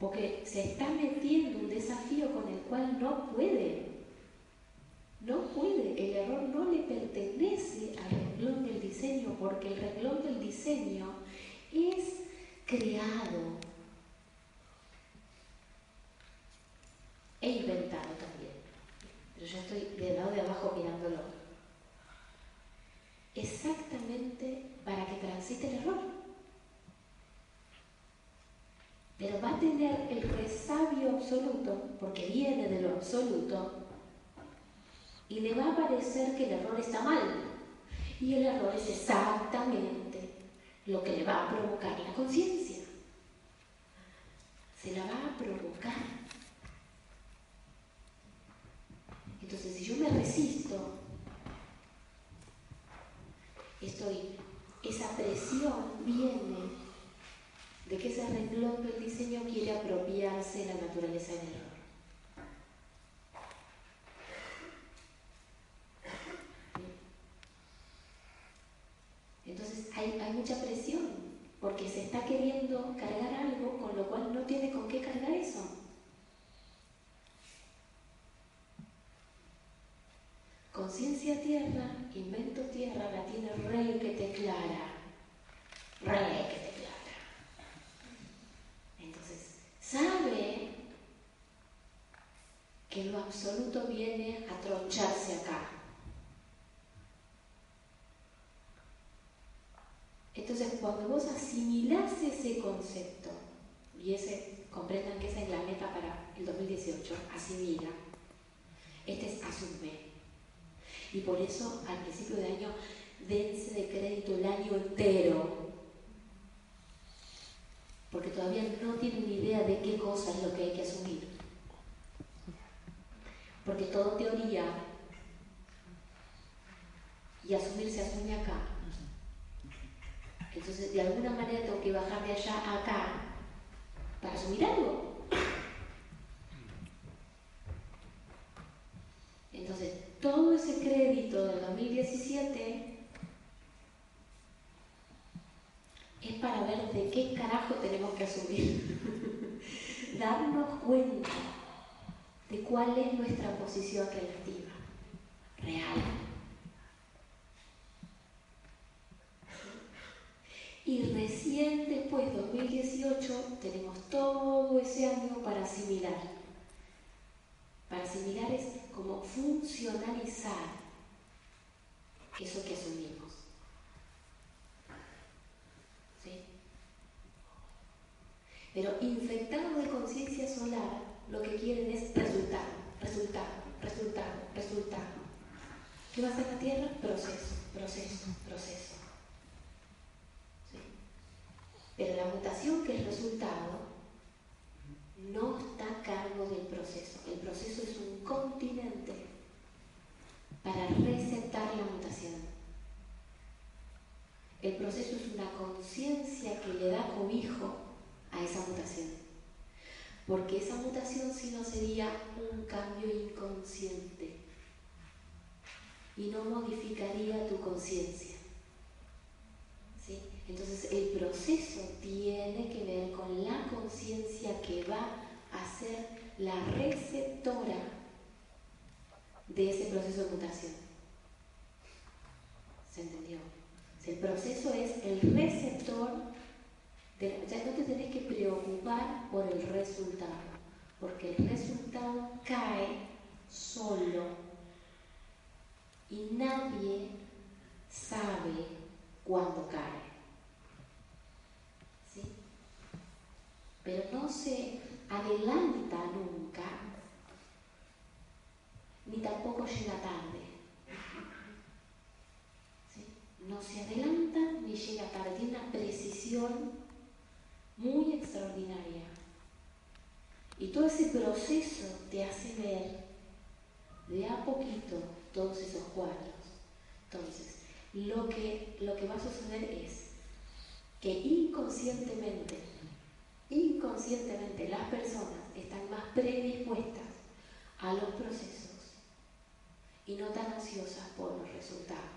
Porque se está metiendo un desafío con el cual no puede. No puede. El error no le pertenece al renglón del diseño porque el renglón del diseño es creado e inventado también. Pero yo estoy del lado de abajo mirándolo. Exactamente para que transite el error. El resabio absoluto, porque viene de lo absoluto, y le va a parecer que el error está mal. Y el error es exactamente lo que le va a provocar la conciencia. Se la va a provocar. Entonces, si yo me resisto, estoy, esa presión viene de que ese renglón del diseño quiere apropiarse la naturaleza del error. Entonces hay, hay mucha presión, porque se está queriendo cargar algo con lo cual no tiene con qué cargar eso. Conciencia tierra, invento tierra, la tiene rey que te clara. Rey que te clara. Entonces, sabe que lo absoluto viene a troncharse acá. Entonces, cuando vos asimilás ese concepto, y ese, comprendan que esa es la meta para el 2018, asimila, este es asume. Y por eso al principio de año dense de crédito el año entero. Porque todavía no tienen ni idea de qué cosa es lo que hay que asumir. Porque todo teoría y asumir se asume acá. Entonces, de alguna manera tengo que bajar de allá a acá para asumir algo. Entonces, todo ese crédito del 2017 es para ver de qué carajo tenemos que asumir. Darnos cuenta de cuál es nuestra posición relativa, real. Y recién después, 2018, tenemos todo ese año para asimilar. Para asimilar es como funcionalizar eso que asumimos. ¿Sí? Pero infectados de conciencia solar, lo que quieren es resultado, resultado, resultado, resultado. ¿Qué va a hacer la Tierra? Proceso, proceso, proceso. Pero la mutación que es resultado no está a cargo del proceso. El proceso es un continente para resetar la mutación. el proceso es una conciencia que le da cobijo a esa mutación. Porque esa mutación si no sería un cambio inconsciente y no modificaría tu conciencia. ¿Sí? Entonces el proceso tiene que ver con la conciencia que va a ser la receptora de ese proceso de mutación. ¿Se entendió? El proceso es el receptor, ya no te tenés que preocupar por el resultado, porque el resultado cae solo y nadie sabe cuándo cae. ¿Sí? Pero no se adelanta nunca, ni tampoco llega tarde no se adelanta ni llega tarde, tiene una precisión muy extraordinaria. Y todo ese proceso te hace ver de a poquito todos esos cuadros. Entonces, lo que, lo que va a suceder es que inconscientemente, inconscientemente las personas están más predispuestas a los procesos y no tan ansiosas por los resultados.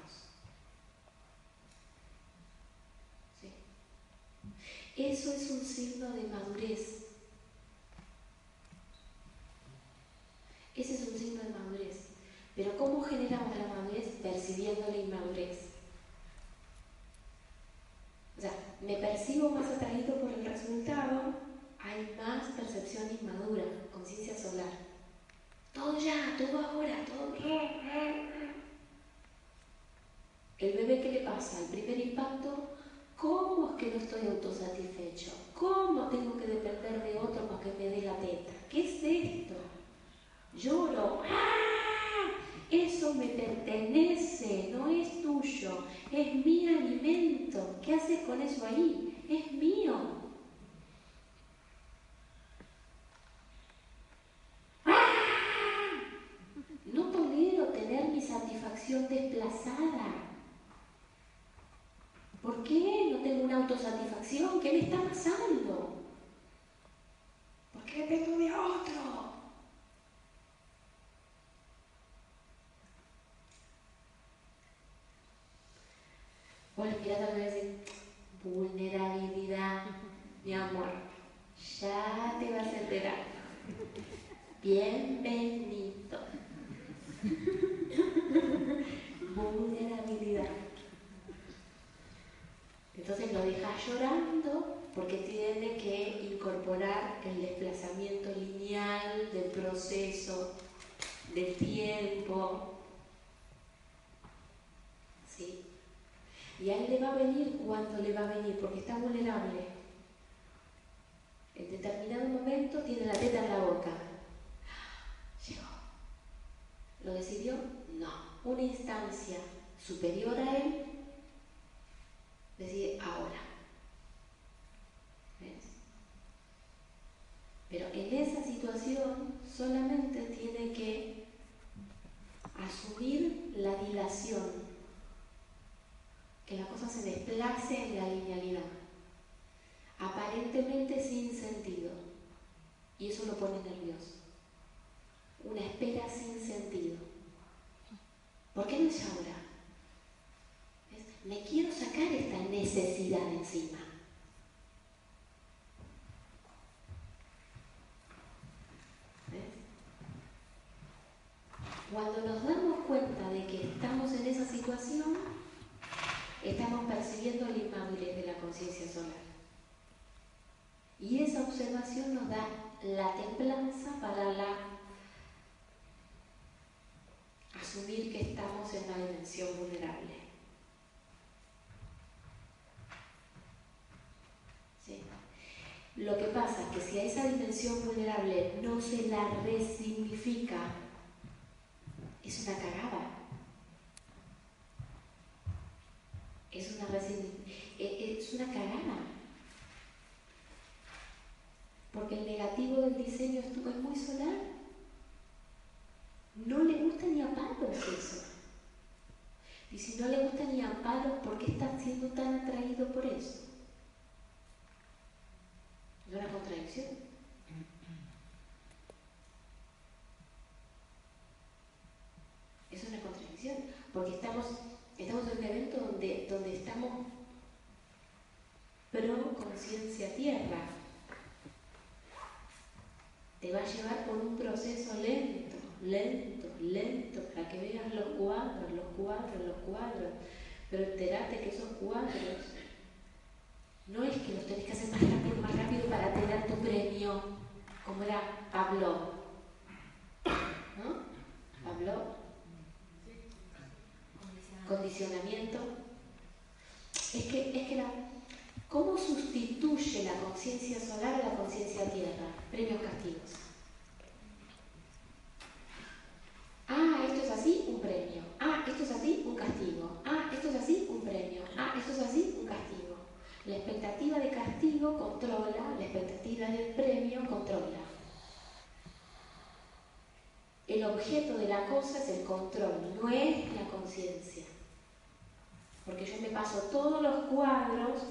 Eso es un signo de madurez. Ese es un signo de madurez. Pero ¿cómo generamos la madurez? Percibiendo la inmadurez. O sea, me percibo más atraído por el resultado, hay más percepción inmadura, conciencia solar. Todo ya, todo ahora, todo. El bebé, ¿qué le pasa? El primer impacto ¿Cómo es que no estoy autosatisfecho? ¿Cómo tengo que depender de otro para que me dé la teta? ¿Qué es esto? Lloro. ¡Ah! Eso me pertenece, no es tuyo, es mi alimento. ¿Qué haces con eso ahí? Es mío. ¡Ah! No tolero tener mi satisfacción desplazada. ¿Por qué una autosatisfacción? ¿Qué me está pasando? ¿Por qué dependo de otro? Bueno, mira, tal vez vulnerabilidad, mi amor, ya te vas a enterar. Bienvenido. vulnerabilidad. Entonces lo deja llorando porque tiene que incorporar el desplazamiento lineal del proceso, del tiempo. ¿Sí? Y a él le va a venir cuando le va a venir, porque está vulnerable. En determinado momento tiene la teta en la boca. Llegó. ¿Lo decidió? No. Una instancia superior a él decide ahora. ¿Ves? Pero en esa situación solamente tiene que asumir la dilación, que la cosa se desplace en la linealidad, aparentemente sin sentido, y eso lo pone nervioso. Una espera sin sentido. ¿Por qué no es ahora? Me quiero sacar esta necesidad encima. Cuando nos damos cuenta de que estamos en esa situación, estamos percibiendo la inmadurez de la conciencia solar. Y esa observación nos da la templanza para la asumir que estamos en una dimensión vulnerable. Lo que pasa es que si a esa dimensión vulnerable no se la resignifica, es una cagada. Es una, e, es una cagada. Porque el negativo del diseño estuvo muy solar. No le gusta ni a palos eso. Y si no le gusta ni a palos, ¿por qué está siendo tan atraído por eso? ¿No es una contradicción? Es una contradicción, porque estamos, estamos en un evento donde, donde estamos pro conciencia tierra. Te va a llevar por un proceso lento, lento, lento, para que veas los cuadros, los cuadros, los cuadros. Pero enterate que esos cuadros no es que los tenés que hacer más rápido, más rápido para tener tu premio, como era Pablo. ¿No? Pablo. Condicionamiento. Es que, es que la, ¿cómo sustituye la conciencia solar a la conciencia tierra? Premios castigos. Ah, esto es así, un premio. Ah, esto es así, un castigo. Ah, esto es así, un premio. Ah, esto es así, un castigo. La expectativa de castigo controla, la expectativa del premio controla. El objeto de la cosa es el control, no es la conciencia. Porque yo me paso todos los cuadros,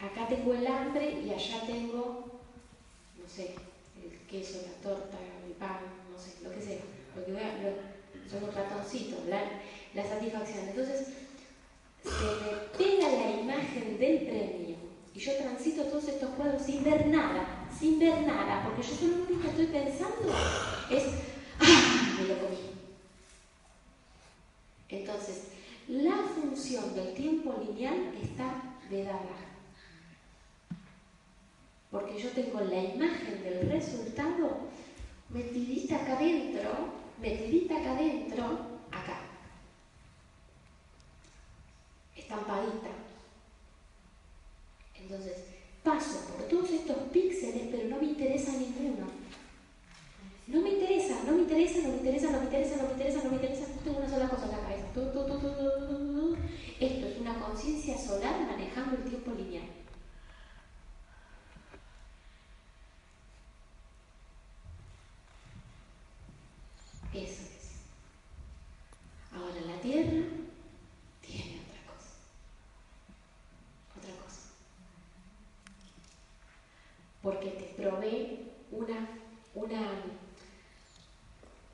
acá tengo el hambre y allá tengo, no sé, el queso, la torta, el pan, no sé, lo que sea. Porque voy a, son los ratoncitos, la, la satisfacción. Entonces, se me pega la imagen del premio y yo transito todos estos cuadros sin ver nada, sin ver nada, porque yo solo lo único que estoy pensando es, ¡ah! Me lo comí. Entonces, la función del tiempo lineal está vedada. Porque yo tengo la imagen del resultado metidita acá adentro, metidita acá adentro, acá estampadita. Entonces, paso por todos estos píxeles, pero no me interesa ninguno. No me interesa, no me interesa, no me interesa, no me interesa, no me interesa, no me interesa. Tengo una sola cosa en la cabeza. Esto es una conciencia solar manejando el tiempo lineal. Eso es. Ahora la Tierra porque te provee una, una,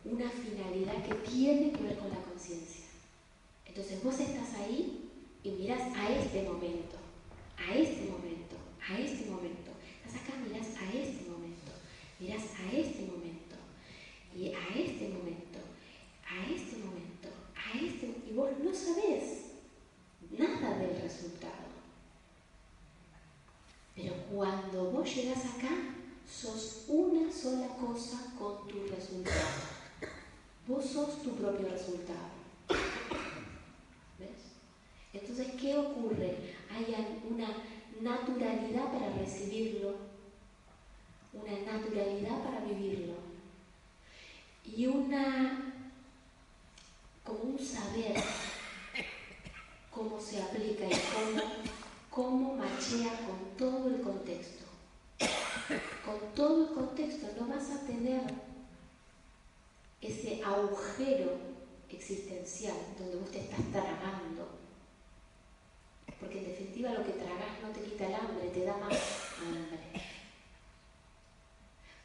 una finalidad que tiene que ver con la conciencia. Entonces vos estás ahí y miras a este momento, a este momento, a este momento. Estás acá, miras a este momento, miras a este momento, y a este momento, a este momento, a este, y vos no sabés nada del resultado. Pero cuando vos llegas acá, sos una sola cosa con tu resultado. Vos sos tu propio resultado. ¿Ves? Entonces, ¿qué ocurre? Hay una naturalidad para recibirlo, una naturalidad para vivirlo y una, como un saber cómo se aplica y cómo cómo machea con todo el contexto. Con todo el contexto no vas a tener ese agujero existencial donde vos te estás tragando. Porque en definitiva lo que tragas no te quita el hambre, te da más hambre.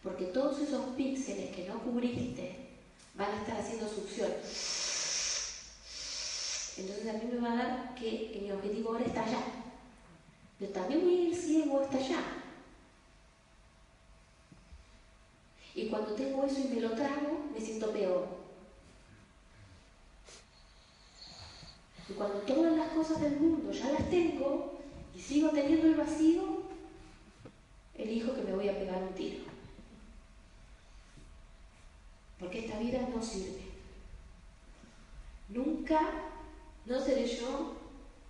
Porque todos esos píxeles que no cubriste van a estar haciendo succión. Entonces a mí me va a dar que mi objetivo ahora está allá yo también voy a ir ciego hasta allá. Y cuando tengo eso y me lo trago, me siento peor. Y cuando todas las cosas del mundo ya las tengo y sigo teniendo el vacío, elijo que me voy a pegar un tiro. Porque esta vida no sirve. Nunca, no seré yo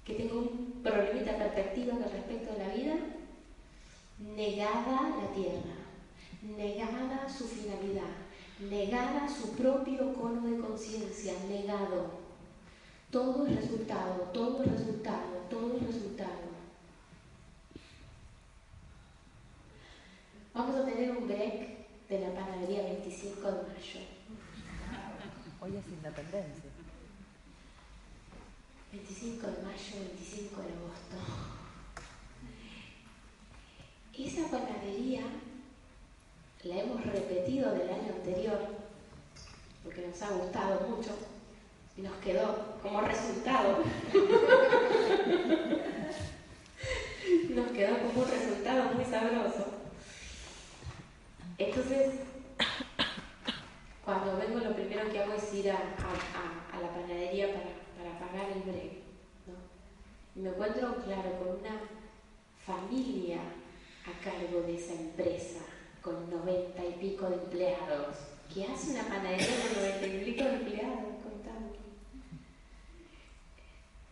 que tengo un problemita de perspectiva con respecto a la vida, negada la tierra, negada su finalidad, negada su propio cono de conciencia, negado. Todo es resultado, todo es resultado, todo es resultado. Vamos a tener un break de la panadería 25 de mayo. Hoy es independencia. 5 de agosto. Esa panadería la hemos repetido del año anterior porque nos ha gustado mucho y nos quedó como resultado. nos quedó como un resultado muy sabroso. Entonces, cuando vengo lo primero que hago es ir a, la panadería para, pagar el break. Y me encuentro, claro, con una familia a cargo de esa empresa, con noventa y pico de empleados. ¿Qué hace una panadería con noventa y pico de empleados? Contando.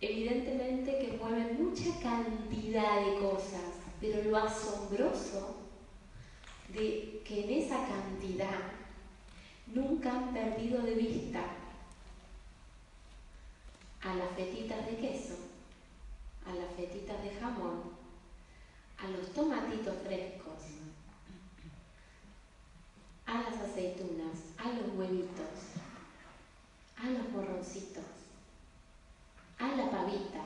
Evidentemente que mueven mucha cantidad de cosas, pero lo asombroso de que en esa cantidad nunca han perdido de vista a las fetitas de queso, a las fetitas de jamón, a los tomatitos frescos, a las aceitunas, a los huevitos, a los morroncitos, a la pavita.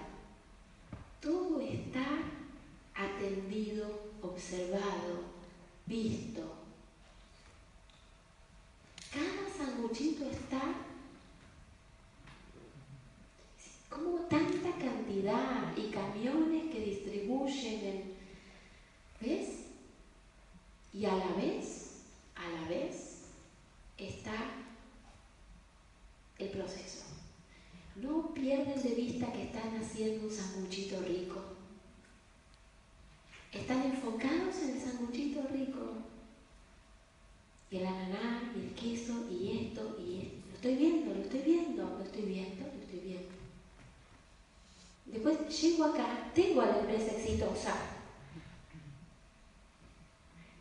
Todo está atendido, observado, visto, cada sanguchito está como tanta cantidad y camiones que distribuyen, ¿ves? Y a la vez, a la vez, está el proceso. No pierden de vista que están haciendo un sanguchito rico. Están enfocados en el sanguchito rico y el ananá y el queso y esto y esto. Lo estoy viendo, lo estoy viendo, lo estoy viendo, lo estoy viendo. Después llego acá, tengo a la empresa exitosa,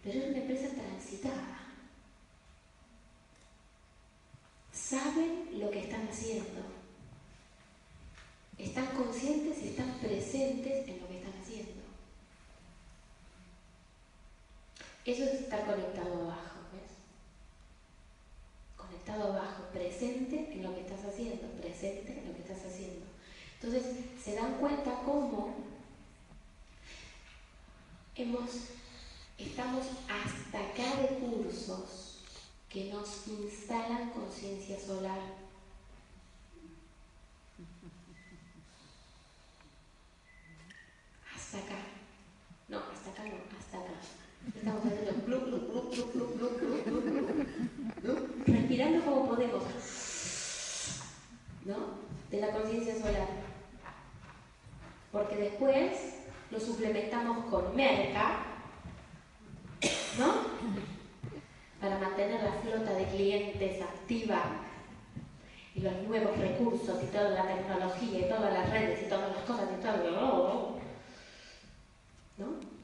pero es una empresa transitada. Saben lo que están haciendo. Están conscientes y están presentes en lo que están haciendo. Eso es estar conectado abajo estado abajo, presente en lo que estás haciendo, presente en lo que estás haciendo. Entonces, se dan cuenta cómo hemos, estamos hasta acá de cursos que nos instalan conciencia solar. Hasta acá. No, hasta acá no, hasta acá. Estamos haciendo respirando como podemos, ¿no? De la conciencia solar. Porque después lo suplementamos con merca, ¿no? Para mantener la flota de clientes activa y los nuevos recursos y toda la tecnología y todas las redes y todas las cosas y todo, ¿no?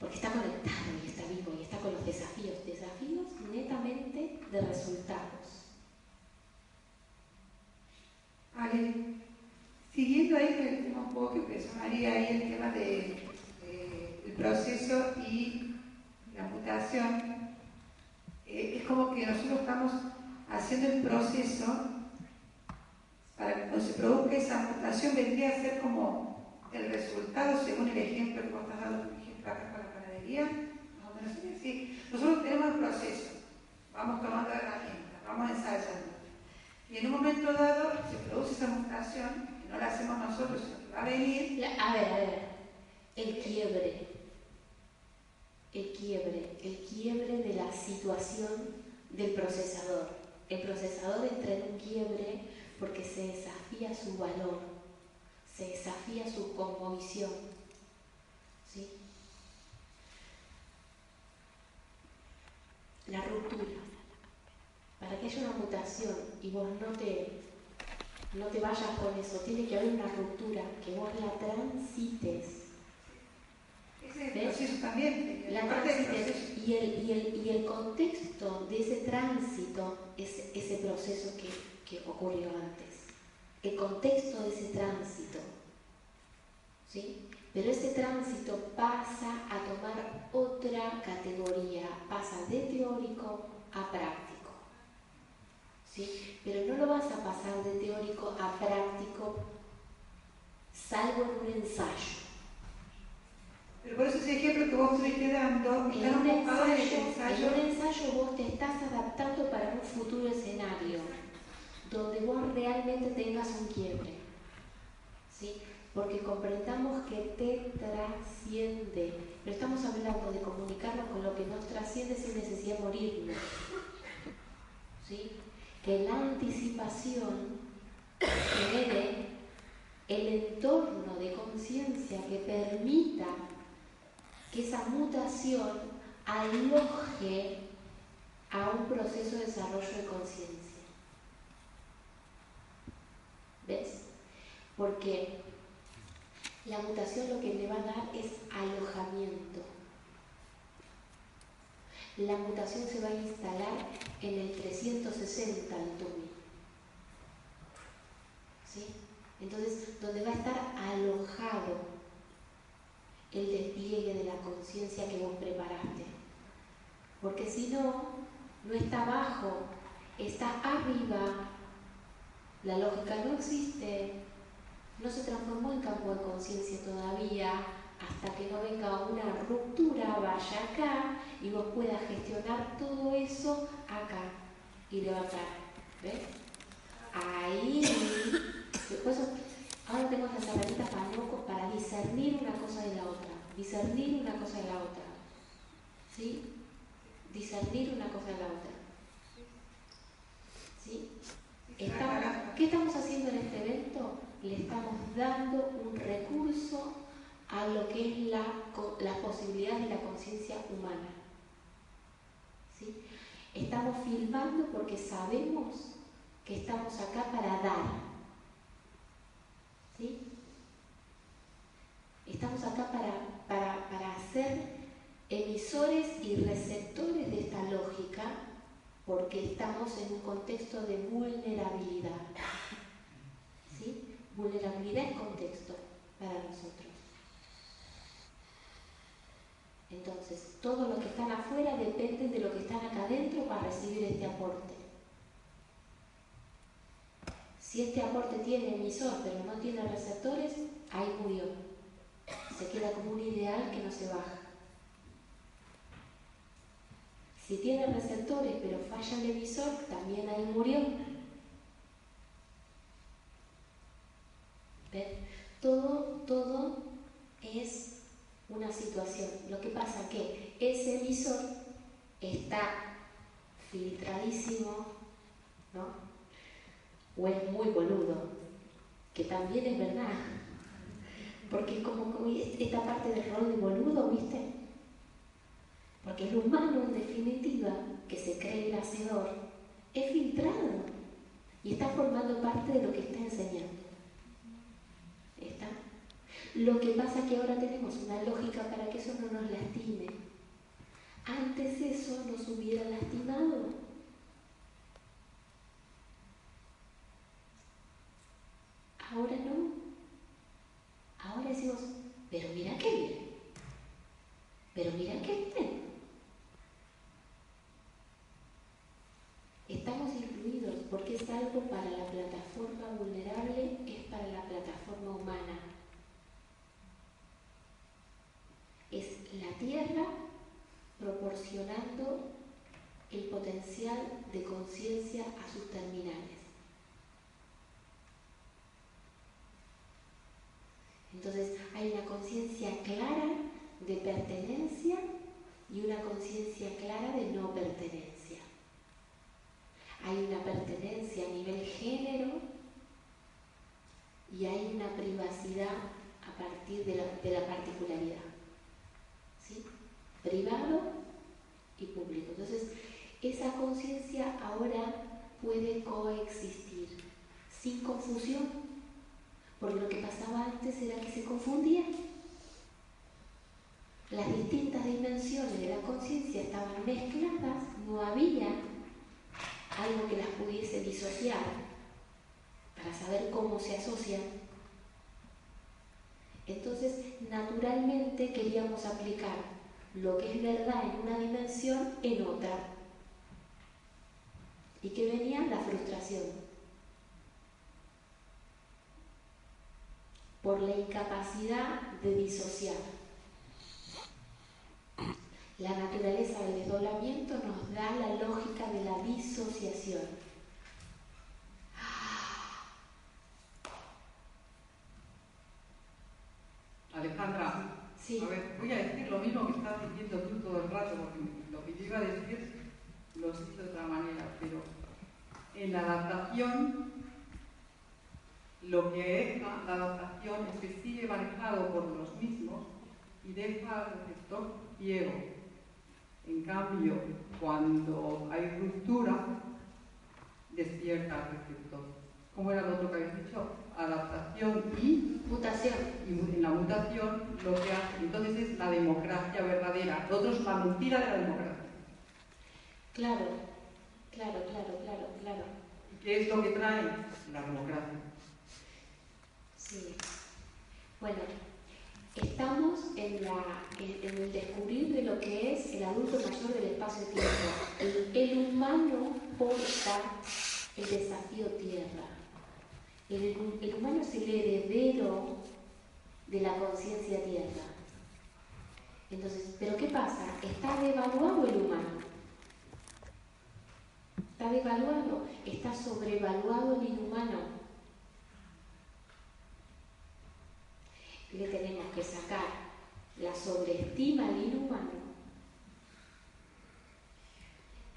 porque está conectado y está vivo y está con los desafíos, desafíos netamente de resultados. Ale, siguiendo ahí el tema un poco que empezó María ahí el tema del de, proceso y la mutación, eh, es como que nosotros estamos haciendo el proceso para que cuando se produzca esa mutación vendría a ser como el resultado según el ejemplo que vos estás dando, por ejemplo, acá nosotros tenemos el proceso, vamos tomando herramientas, vamos ensayando. Y en un momento dado se produce esa mutación, que no la hacemos nosotros, sino que va a venir. A ver, a ver, el quiebre, el quiebre, el quiebre de la situación del procesador. El procesador entra en un quiebre porque se desafía su valor, se desafía su cosmovisión. ¿sí? la ruptura. Para que haya una mutación y vos no te, no te vayas con eso, tiene que haber una ruptura, que vos la transites. Ese también. La transites. Y el, y, el, y el contexto de ese tránsito es ese proceso que, que ocurrió antes. El contexto de ese tránsito. ¿Sí? Pero ese tránsito pasa a tomar otra categoría, pasa de teórico a práctico. ¿sí? Pero no lo vas a pasar de teórico a práctico salvo en un ensayo. Pero por eso ese ejemplo que vos estuviste dando, En un, ensayo. en un ensayo vos te estás adaptando para un futuro escenario donde vos realmente tengas un quiebre. ¿sí? Porque comprendamos que te trasciende. Pero estamos hablando de comunicarnos con lo que nos trasciende sin necesidad de morirnos. ¿sí? Que la anticipación genere el entorno de conciencia que permita que esa mutación aloje a un proceso de desarrollo de conciencia. ¿Ves? Porque la mutación lo que le va a dar es alojamiento. La mutación se va a instalar en el 360 al TUMI. ¿Sí? Entonces, donde va a estar alojado el despliegue de la conciencia que vos preparaste. Porque si no, no está abajo, está arriba. La lógica no existe, no se transformó en campo de conciencia todavía, hasta que no venga una ruptura, vaya acá y vos puedas gestionar todo eso acá y levantar. ¿Ves? Ahí. Después, ahora tengo las herramientas para, para discernir una cosa de la otra. Discernir una cosa de la otra. ¿Sí? Discernir una cosa de la otra. ¿Sí? Estamos- ¿Qué estamos haciendo en este evento? Le estamos dando un recurso a lo que es la, las posibilidades de la conciencia humana. ¿Sí? Estamos filmando porque sabemos que estamos acá para dar. ¿Sí? Estamos acá para, para, para ser emisores y receptores de esta lógica porque estamos en un contexto de vulnerabilidad. Vulnerabilidad es contexto para nosotros. Entonces, todo lo que están afuera depende de lo que están acá adentro para recibir este aporte. Si este aporte tiene emisor pero no tiene receptores, ahí murió. Se queda como un ideal que no se baja. Si tiene receptores pero falla el emisor, también ahí murió. ¿Ven? Todo, todo es una situación. Lo que pasa que ese emisor está filtradísimo, ¿no? O es muy boludo, que también es verdad. Porque es como, como esta parte del rol de boludo, ¿viste? Porque el humano, en definitiva, que se cree el hacedor, es filtrado y está formando parte de lo que está enseñando. Lo que pasa es que ahora tenemos una lógica para que eso no nos lastime. Antes eso nos hubiera lastimado. Ahora no. Ahora decimos, pero mira qué bien. Pero mira qué bien. Estamos incluidos porque es algo para la plataforma vulnerable, es para la plataforma humana. Es la Tierra proporcionando el potencial de conciencia a sus terminales. Entonces hay una conciencia clara de pertenencia y una conciencia clara de no pertenencia. Hay una pertenencia a nivel género y hay una privacidad a partir de la, particularidad. Privado y público. Entonces, esa conciencia ahora puede coexistir sin confusión, porque lo que pasaba antes era que se confundía. Las distintas dimensiones de la conciencia estaban mezcladas, no había algo que las pudiese disociar para saber cómo se asocian. Entonces, naturalmente queríamos aplicar lo que es verdad en una dimensión en otra. Y que venía la frustración. por la incapacidad de disociar. La naturaleza del desdoblamiento nos da la lógica de la disociación. Alejandra, Sí. a ver, voy a decir lo mismo que estás diciendo tú todo el rato, porque lo que yo iba a decir lo dicho de otra manera, pero en la adaptación, lo que es la, la adaptación es que sigue manejado por los mismos y deja al receptor ciego. En cambio, cuando hay ruptura, despierta al receptor. ¿Cómo era lo otro que habéis dicho? Adaptación y Mutación. y en la mutación lo que hace entonces es la democracia verdadera. Lo otro es la mentira de la democracia. Claro, claro, claro, claro, claro. ¿Y qué es lo que trae? La democracia. Sí. Bueno, estamos en, la, en, en el descubrir de lo que es el adulto mayor del espacio-tiempo. El, el humano porta el desafío tierra. El, el humano es el heredero de la conciencia tierra. Entonces, ¿pero qué pasa? Está devaluado el humano. Está devaluado, está sobrevaluado el inhumano. le tenemos que sacar la sobreestima al inhumano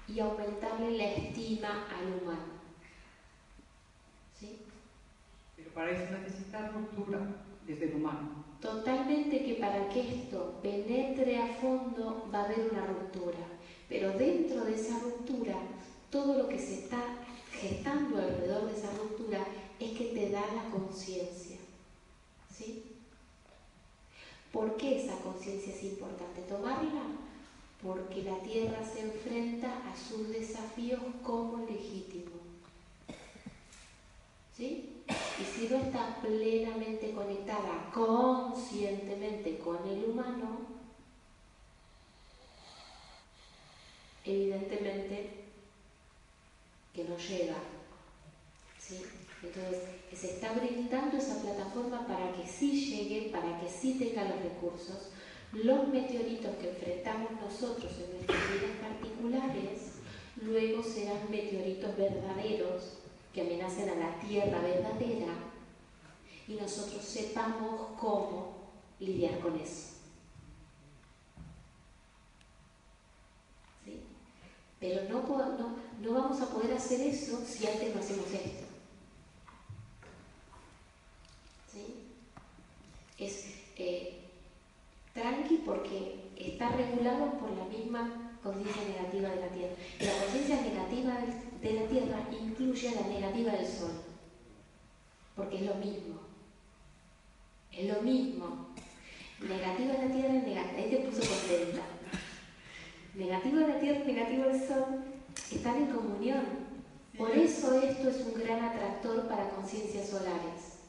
y aumentarle la estima al humano. ¿Sí? Pero para eso necesita ruptura desde el humano. Totalmente que para que esto penetre a fondo va a haber una ruptura, pero dentro de esa ruptura, todo lo que se está gestando alrededor de esa ruptura es que te da la conciencia. ¿Sí? ¿Por qué esa conciencia es importante tomarla? Porque la Tierra se enfrenta a sus desafíos como legítimo. ¿Sí? Y si no está plenamente conectada conscientemente con el humano, evidentemente que no llega. ¿Sí? Entonces, se está brindando esa plataforma para que sí llegue, para que sí tenga los recursos. Los meteoritos que enfrentamos nosotros en nuestras vidas particulares, luego serán meteoritos verdaderos que amenacen a la Tierra verdadera y nosotros sepamos cómo lidiar con eso. ¿Sí? Pero no, no, no vamos a poder hacer eso si antes no hacemos esto. es eh, tranqui porque está regulado por la misma conciencia negativa de la Tierra. La conciencia negativa de la Tierra incluye a la negativa del Sol, porque es lo mismo. Es lo mismo. Negativa de la Tierra, negativa. Ahí te puso contenta. Negativa de la Tierra, negativa del Sol están en comunión. Por eso esto es un gran atractor para conciencias solares.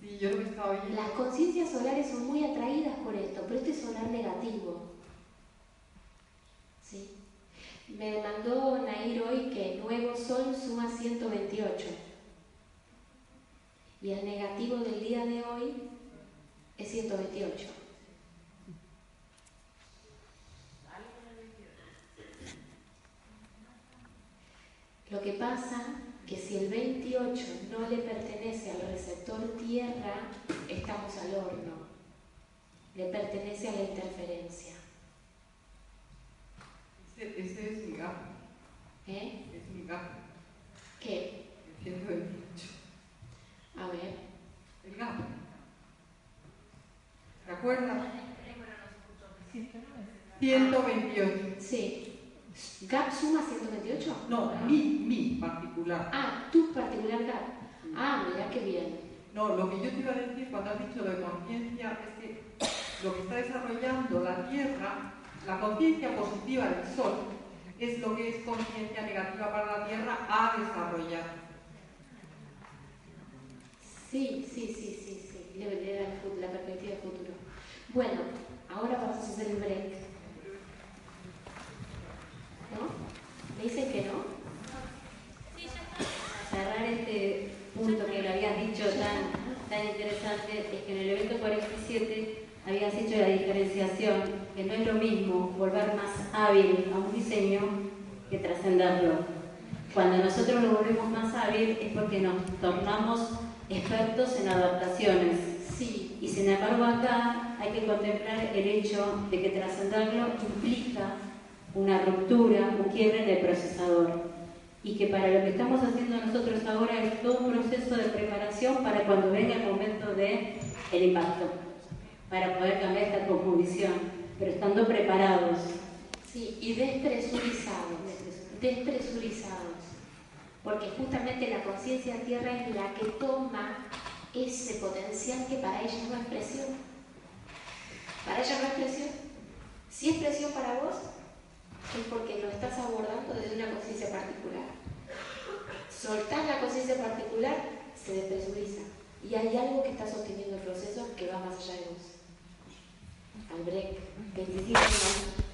Sí, yo lo que estaba oyendo. Las conciencias solares son muy atraídas por esto, pero este es solar negativo. ¿Sí? Me mandó Nair hoy que nuevo sol suma 128. Y el negativo del día de hoy es 128. Lo que pasa que si el 28 no le pertenece al receptor tierra, estamos al horno. Le pertenece a la interferencia. Ese, ese es mi gato. ¿Eh? Es mi gato. ¿Qué? El 128. A ver. El gato. ¿Te acuerdas? 128. Sí. ¿GAP suma 128? No, mi, mi particular. Ah, tu particular GAP. Ah, mira qué bien. No, lo que yo te iba a decir cuando has dicho de conciencia es que lo que está desarrollando la Tierra, la conciencia positiva del Sol, es lo que es conciencia negativa para la Tierra a desarrollar. Sí, sí, sí, sí, sí. Le, le da el fut- la perspectiva del futuro. Bueno, ahora vamos a hacer el break. ¿No? ¿Me dicen que no? cerrar este punto que lo habías dicho tan, tan interesante, es que has hecho la diferenciación, que no es lo mismo volver más hábil a un diseño que trascenderlo. Cuando nosotros lo volvemos más hábil es porque nos tornamos expertos en adaptaciones. Sí, Y sin embargo acá hay que contemplar el hecho de que trascenderlo implica una ruptura, un quiebre en el procesador. Y que para lo que estamos haciendo nosotros ahora es todo un proceso de preparación para cuando venga el momento de el impacto, para poder cambiar esta cosmovisión, pero estando preparados. sí, y despresurizados, despresurizados. Porque justamente la conciencia tierra es la que toma ese potencial que para ella no es presión. Para ella no es presión. Si es presión para vos, es porque lo estás abordando desde una conciencia particular. Soltás la conciencia particular, se despresuriza. Y hay algo que está sosteniendo el proceso que va más allá de vos. Albrecht, 25 años,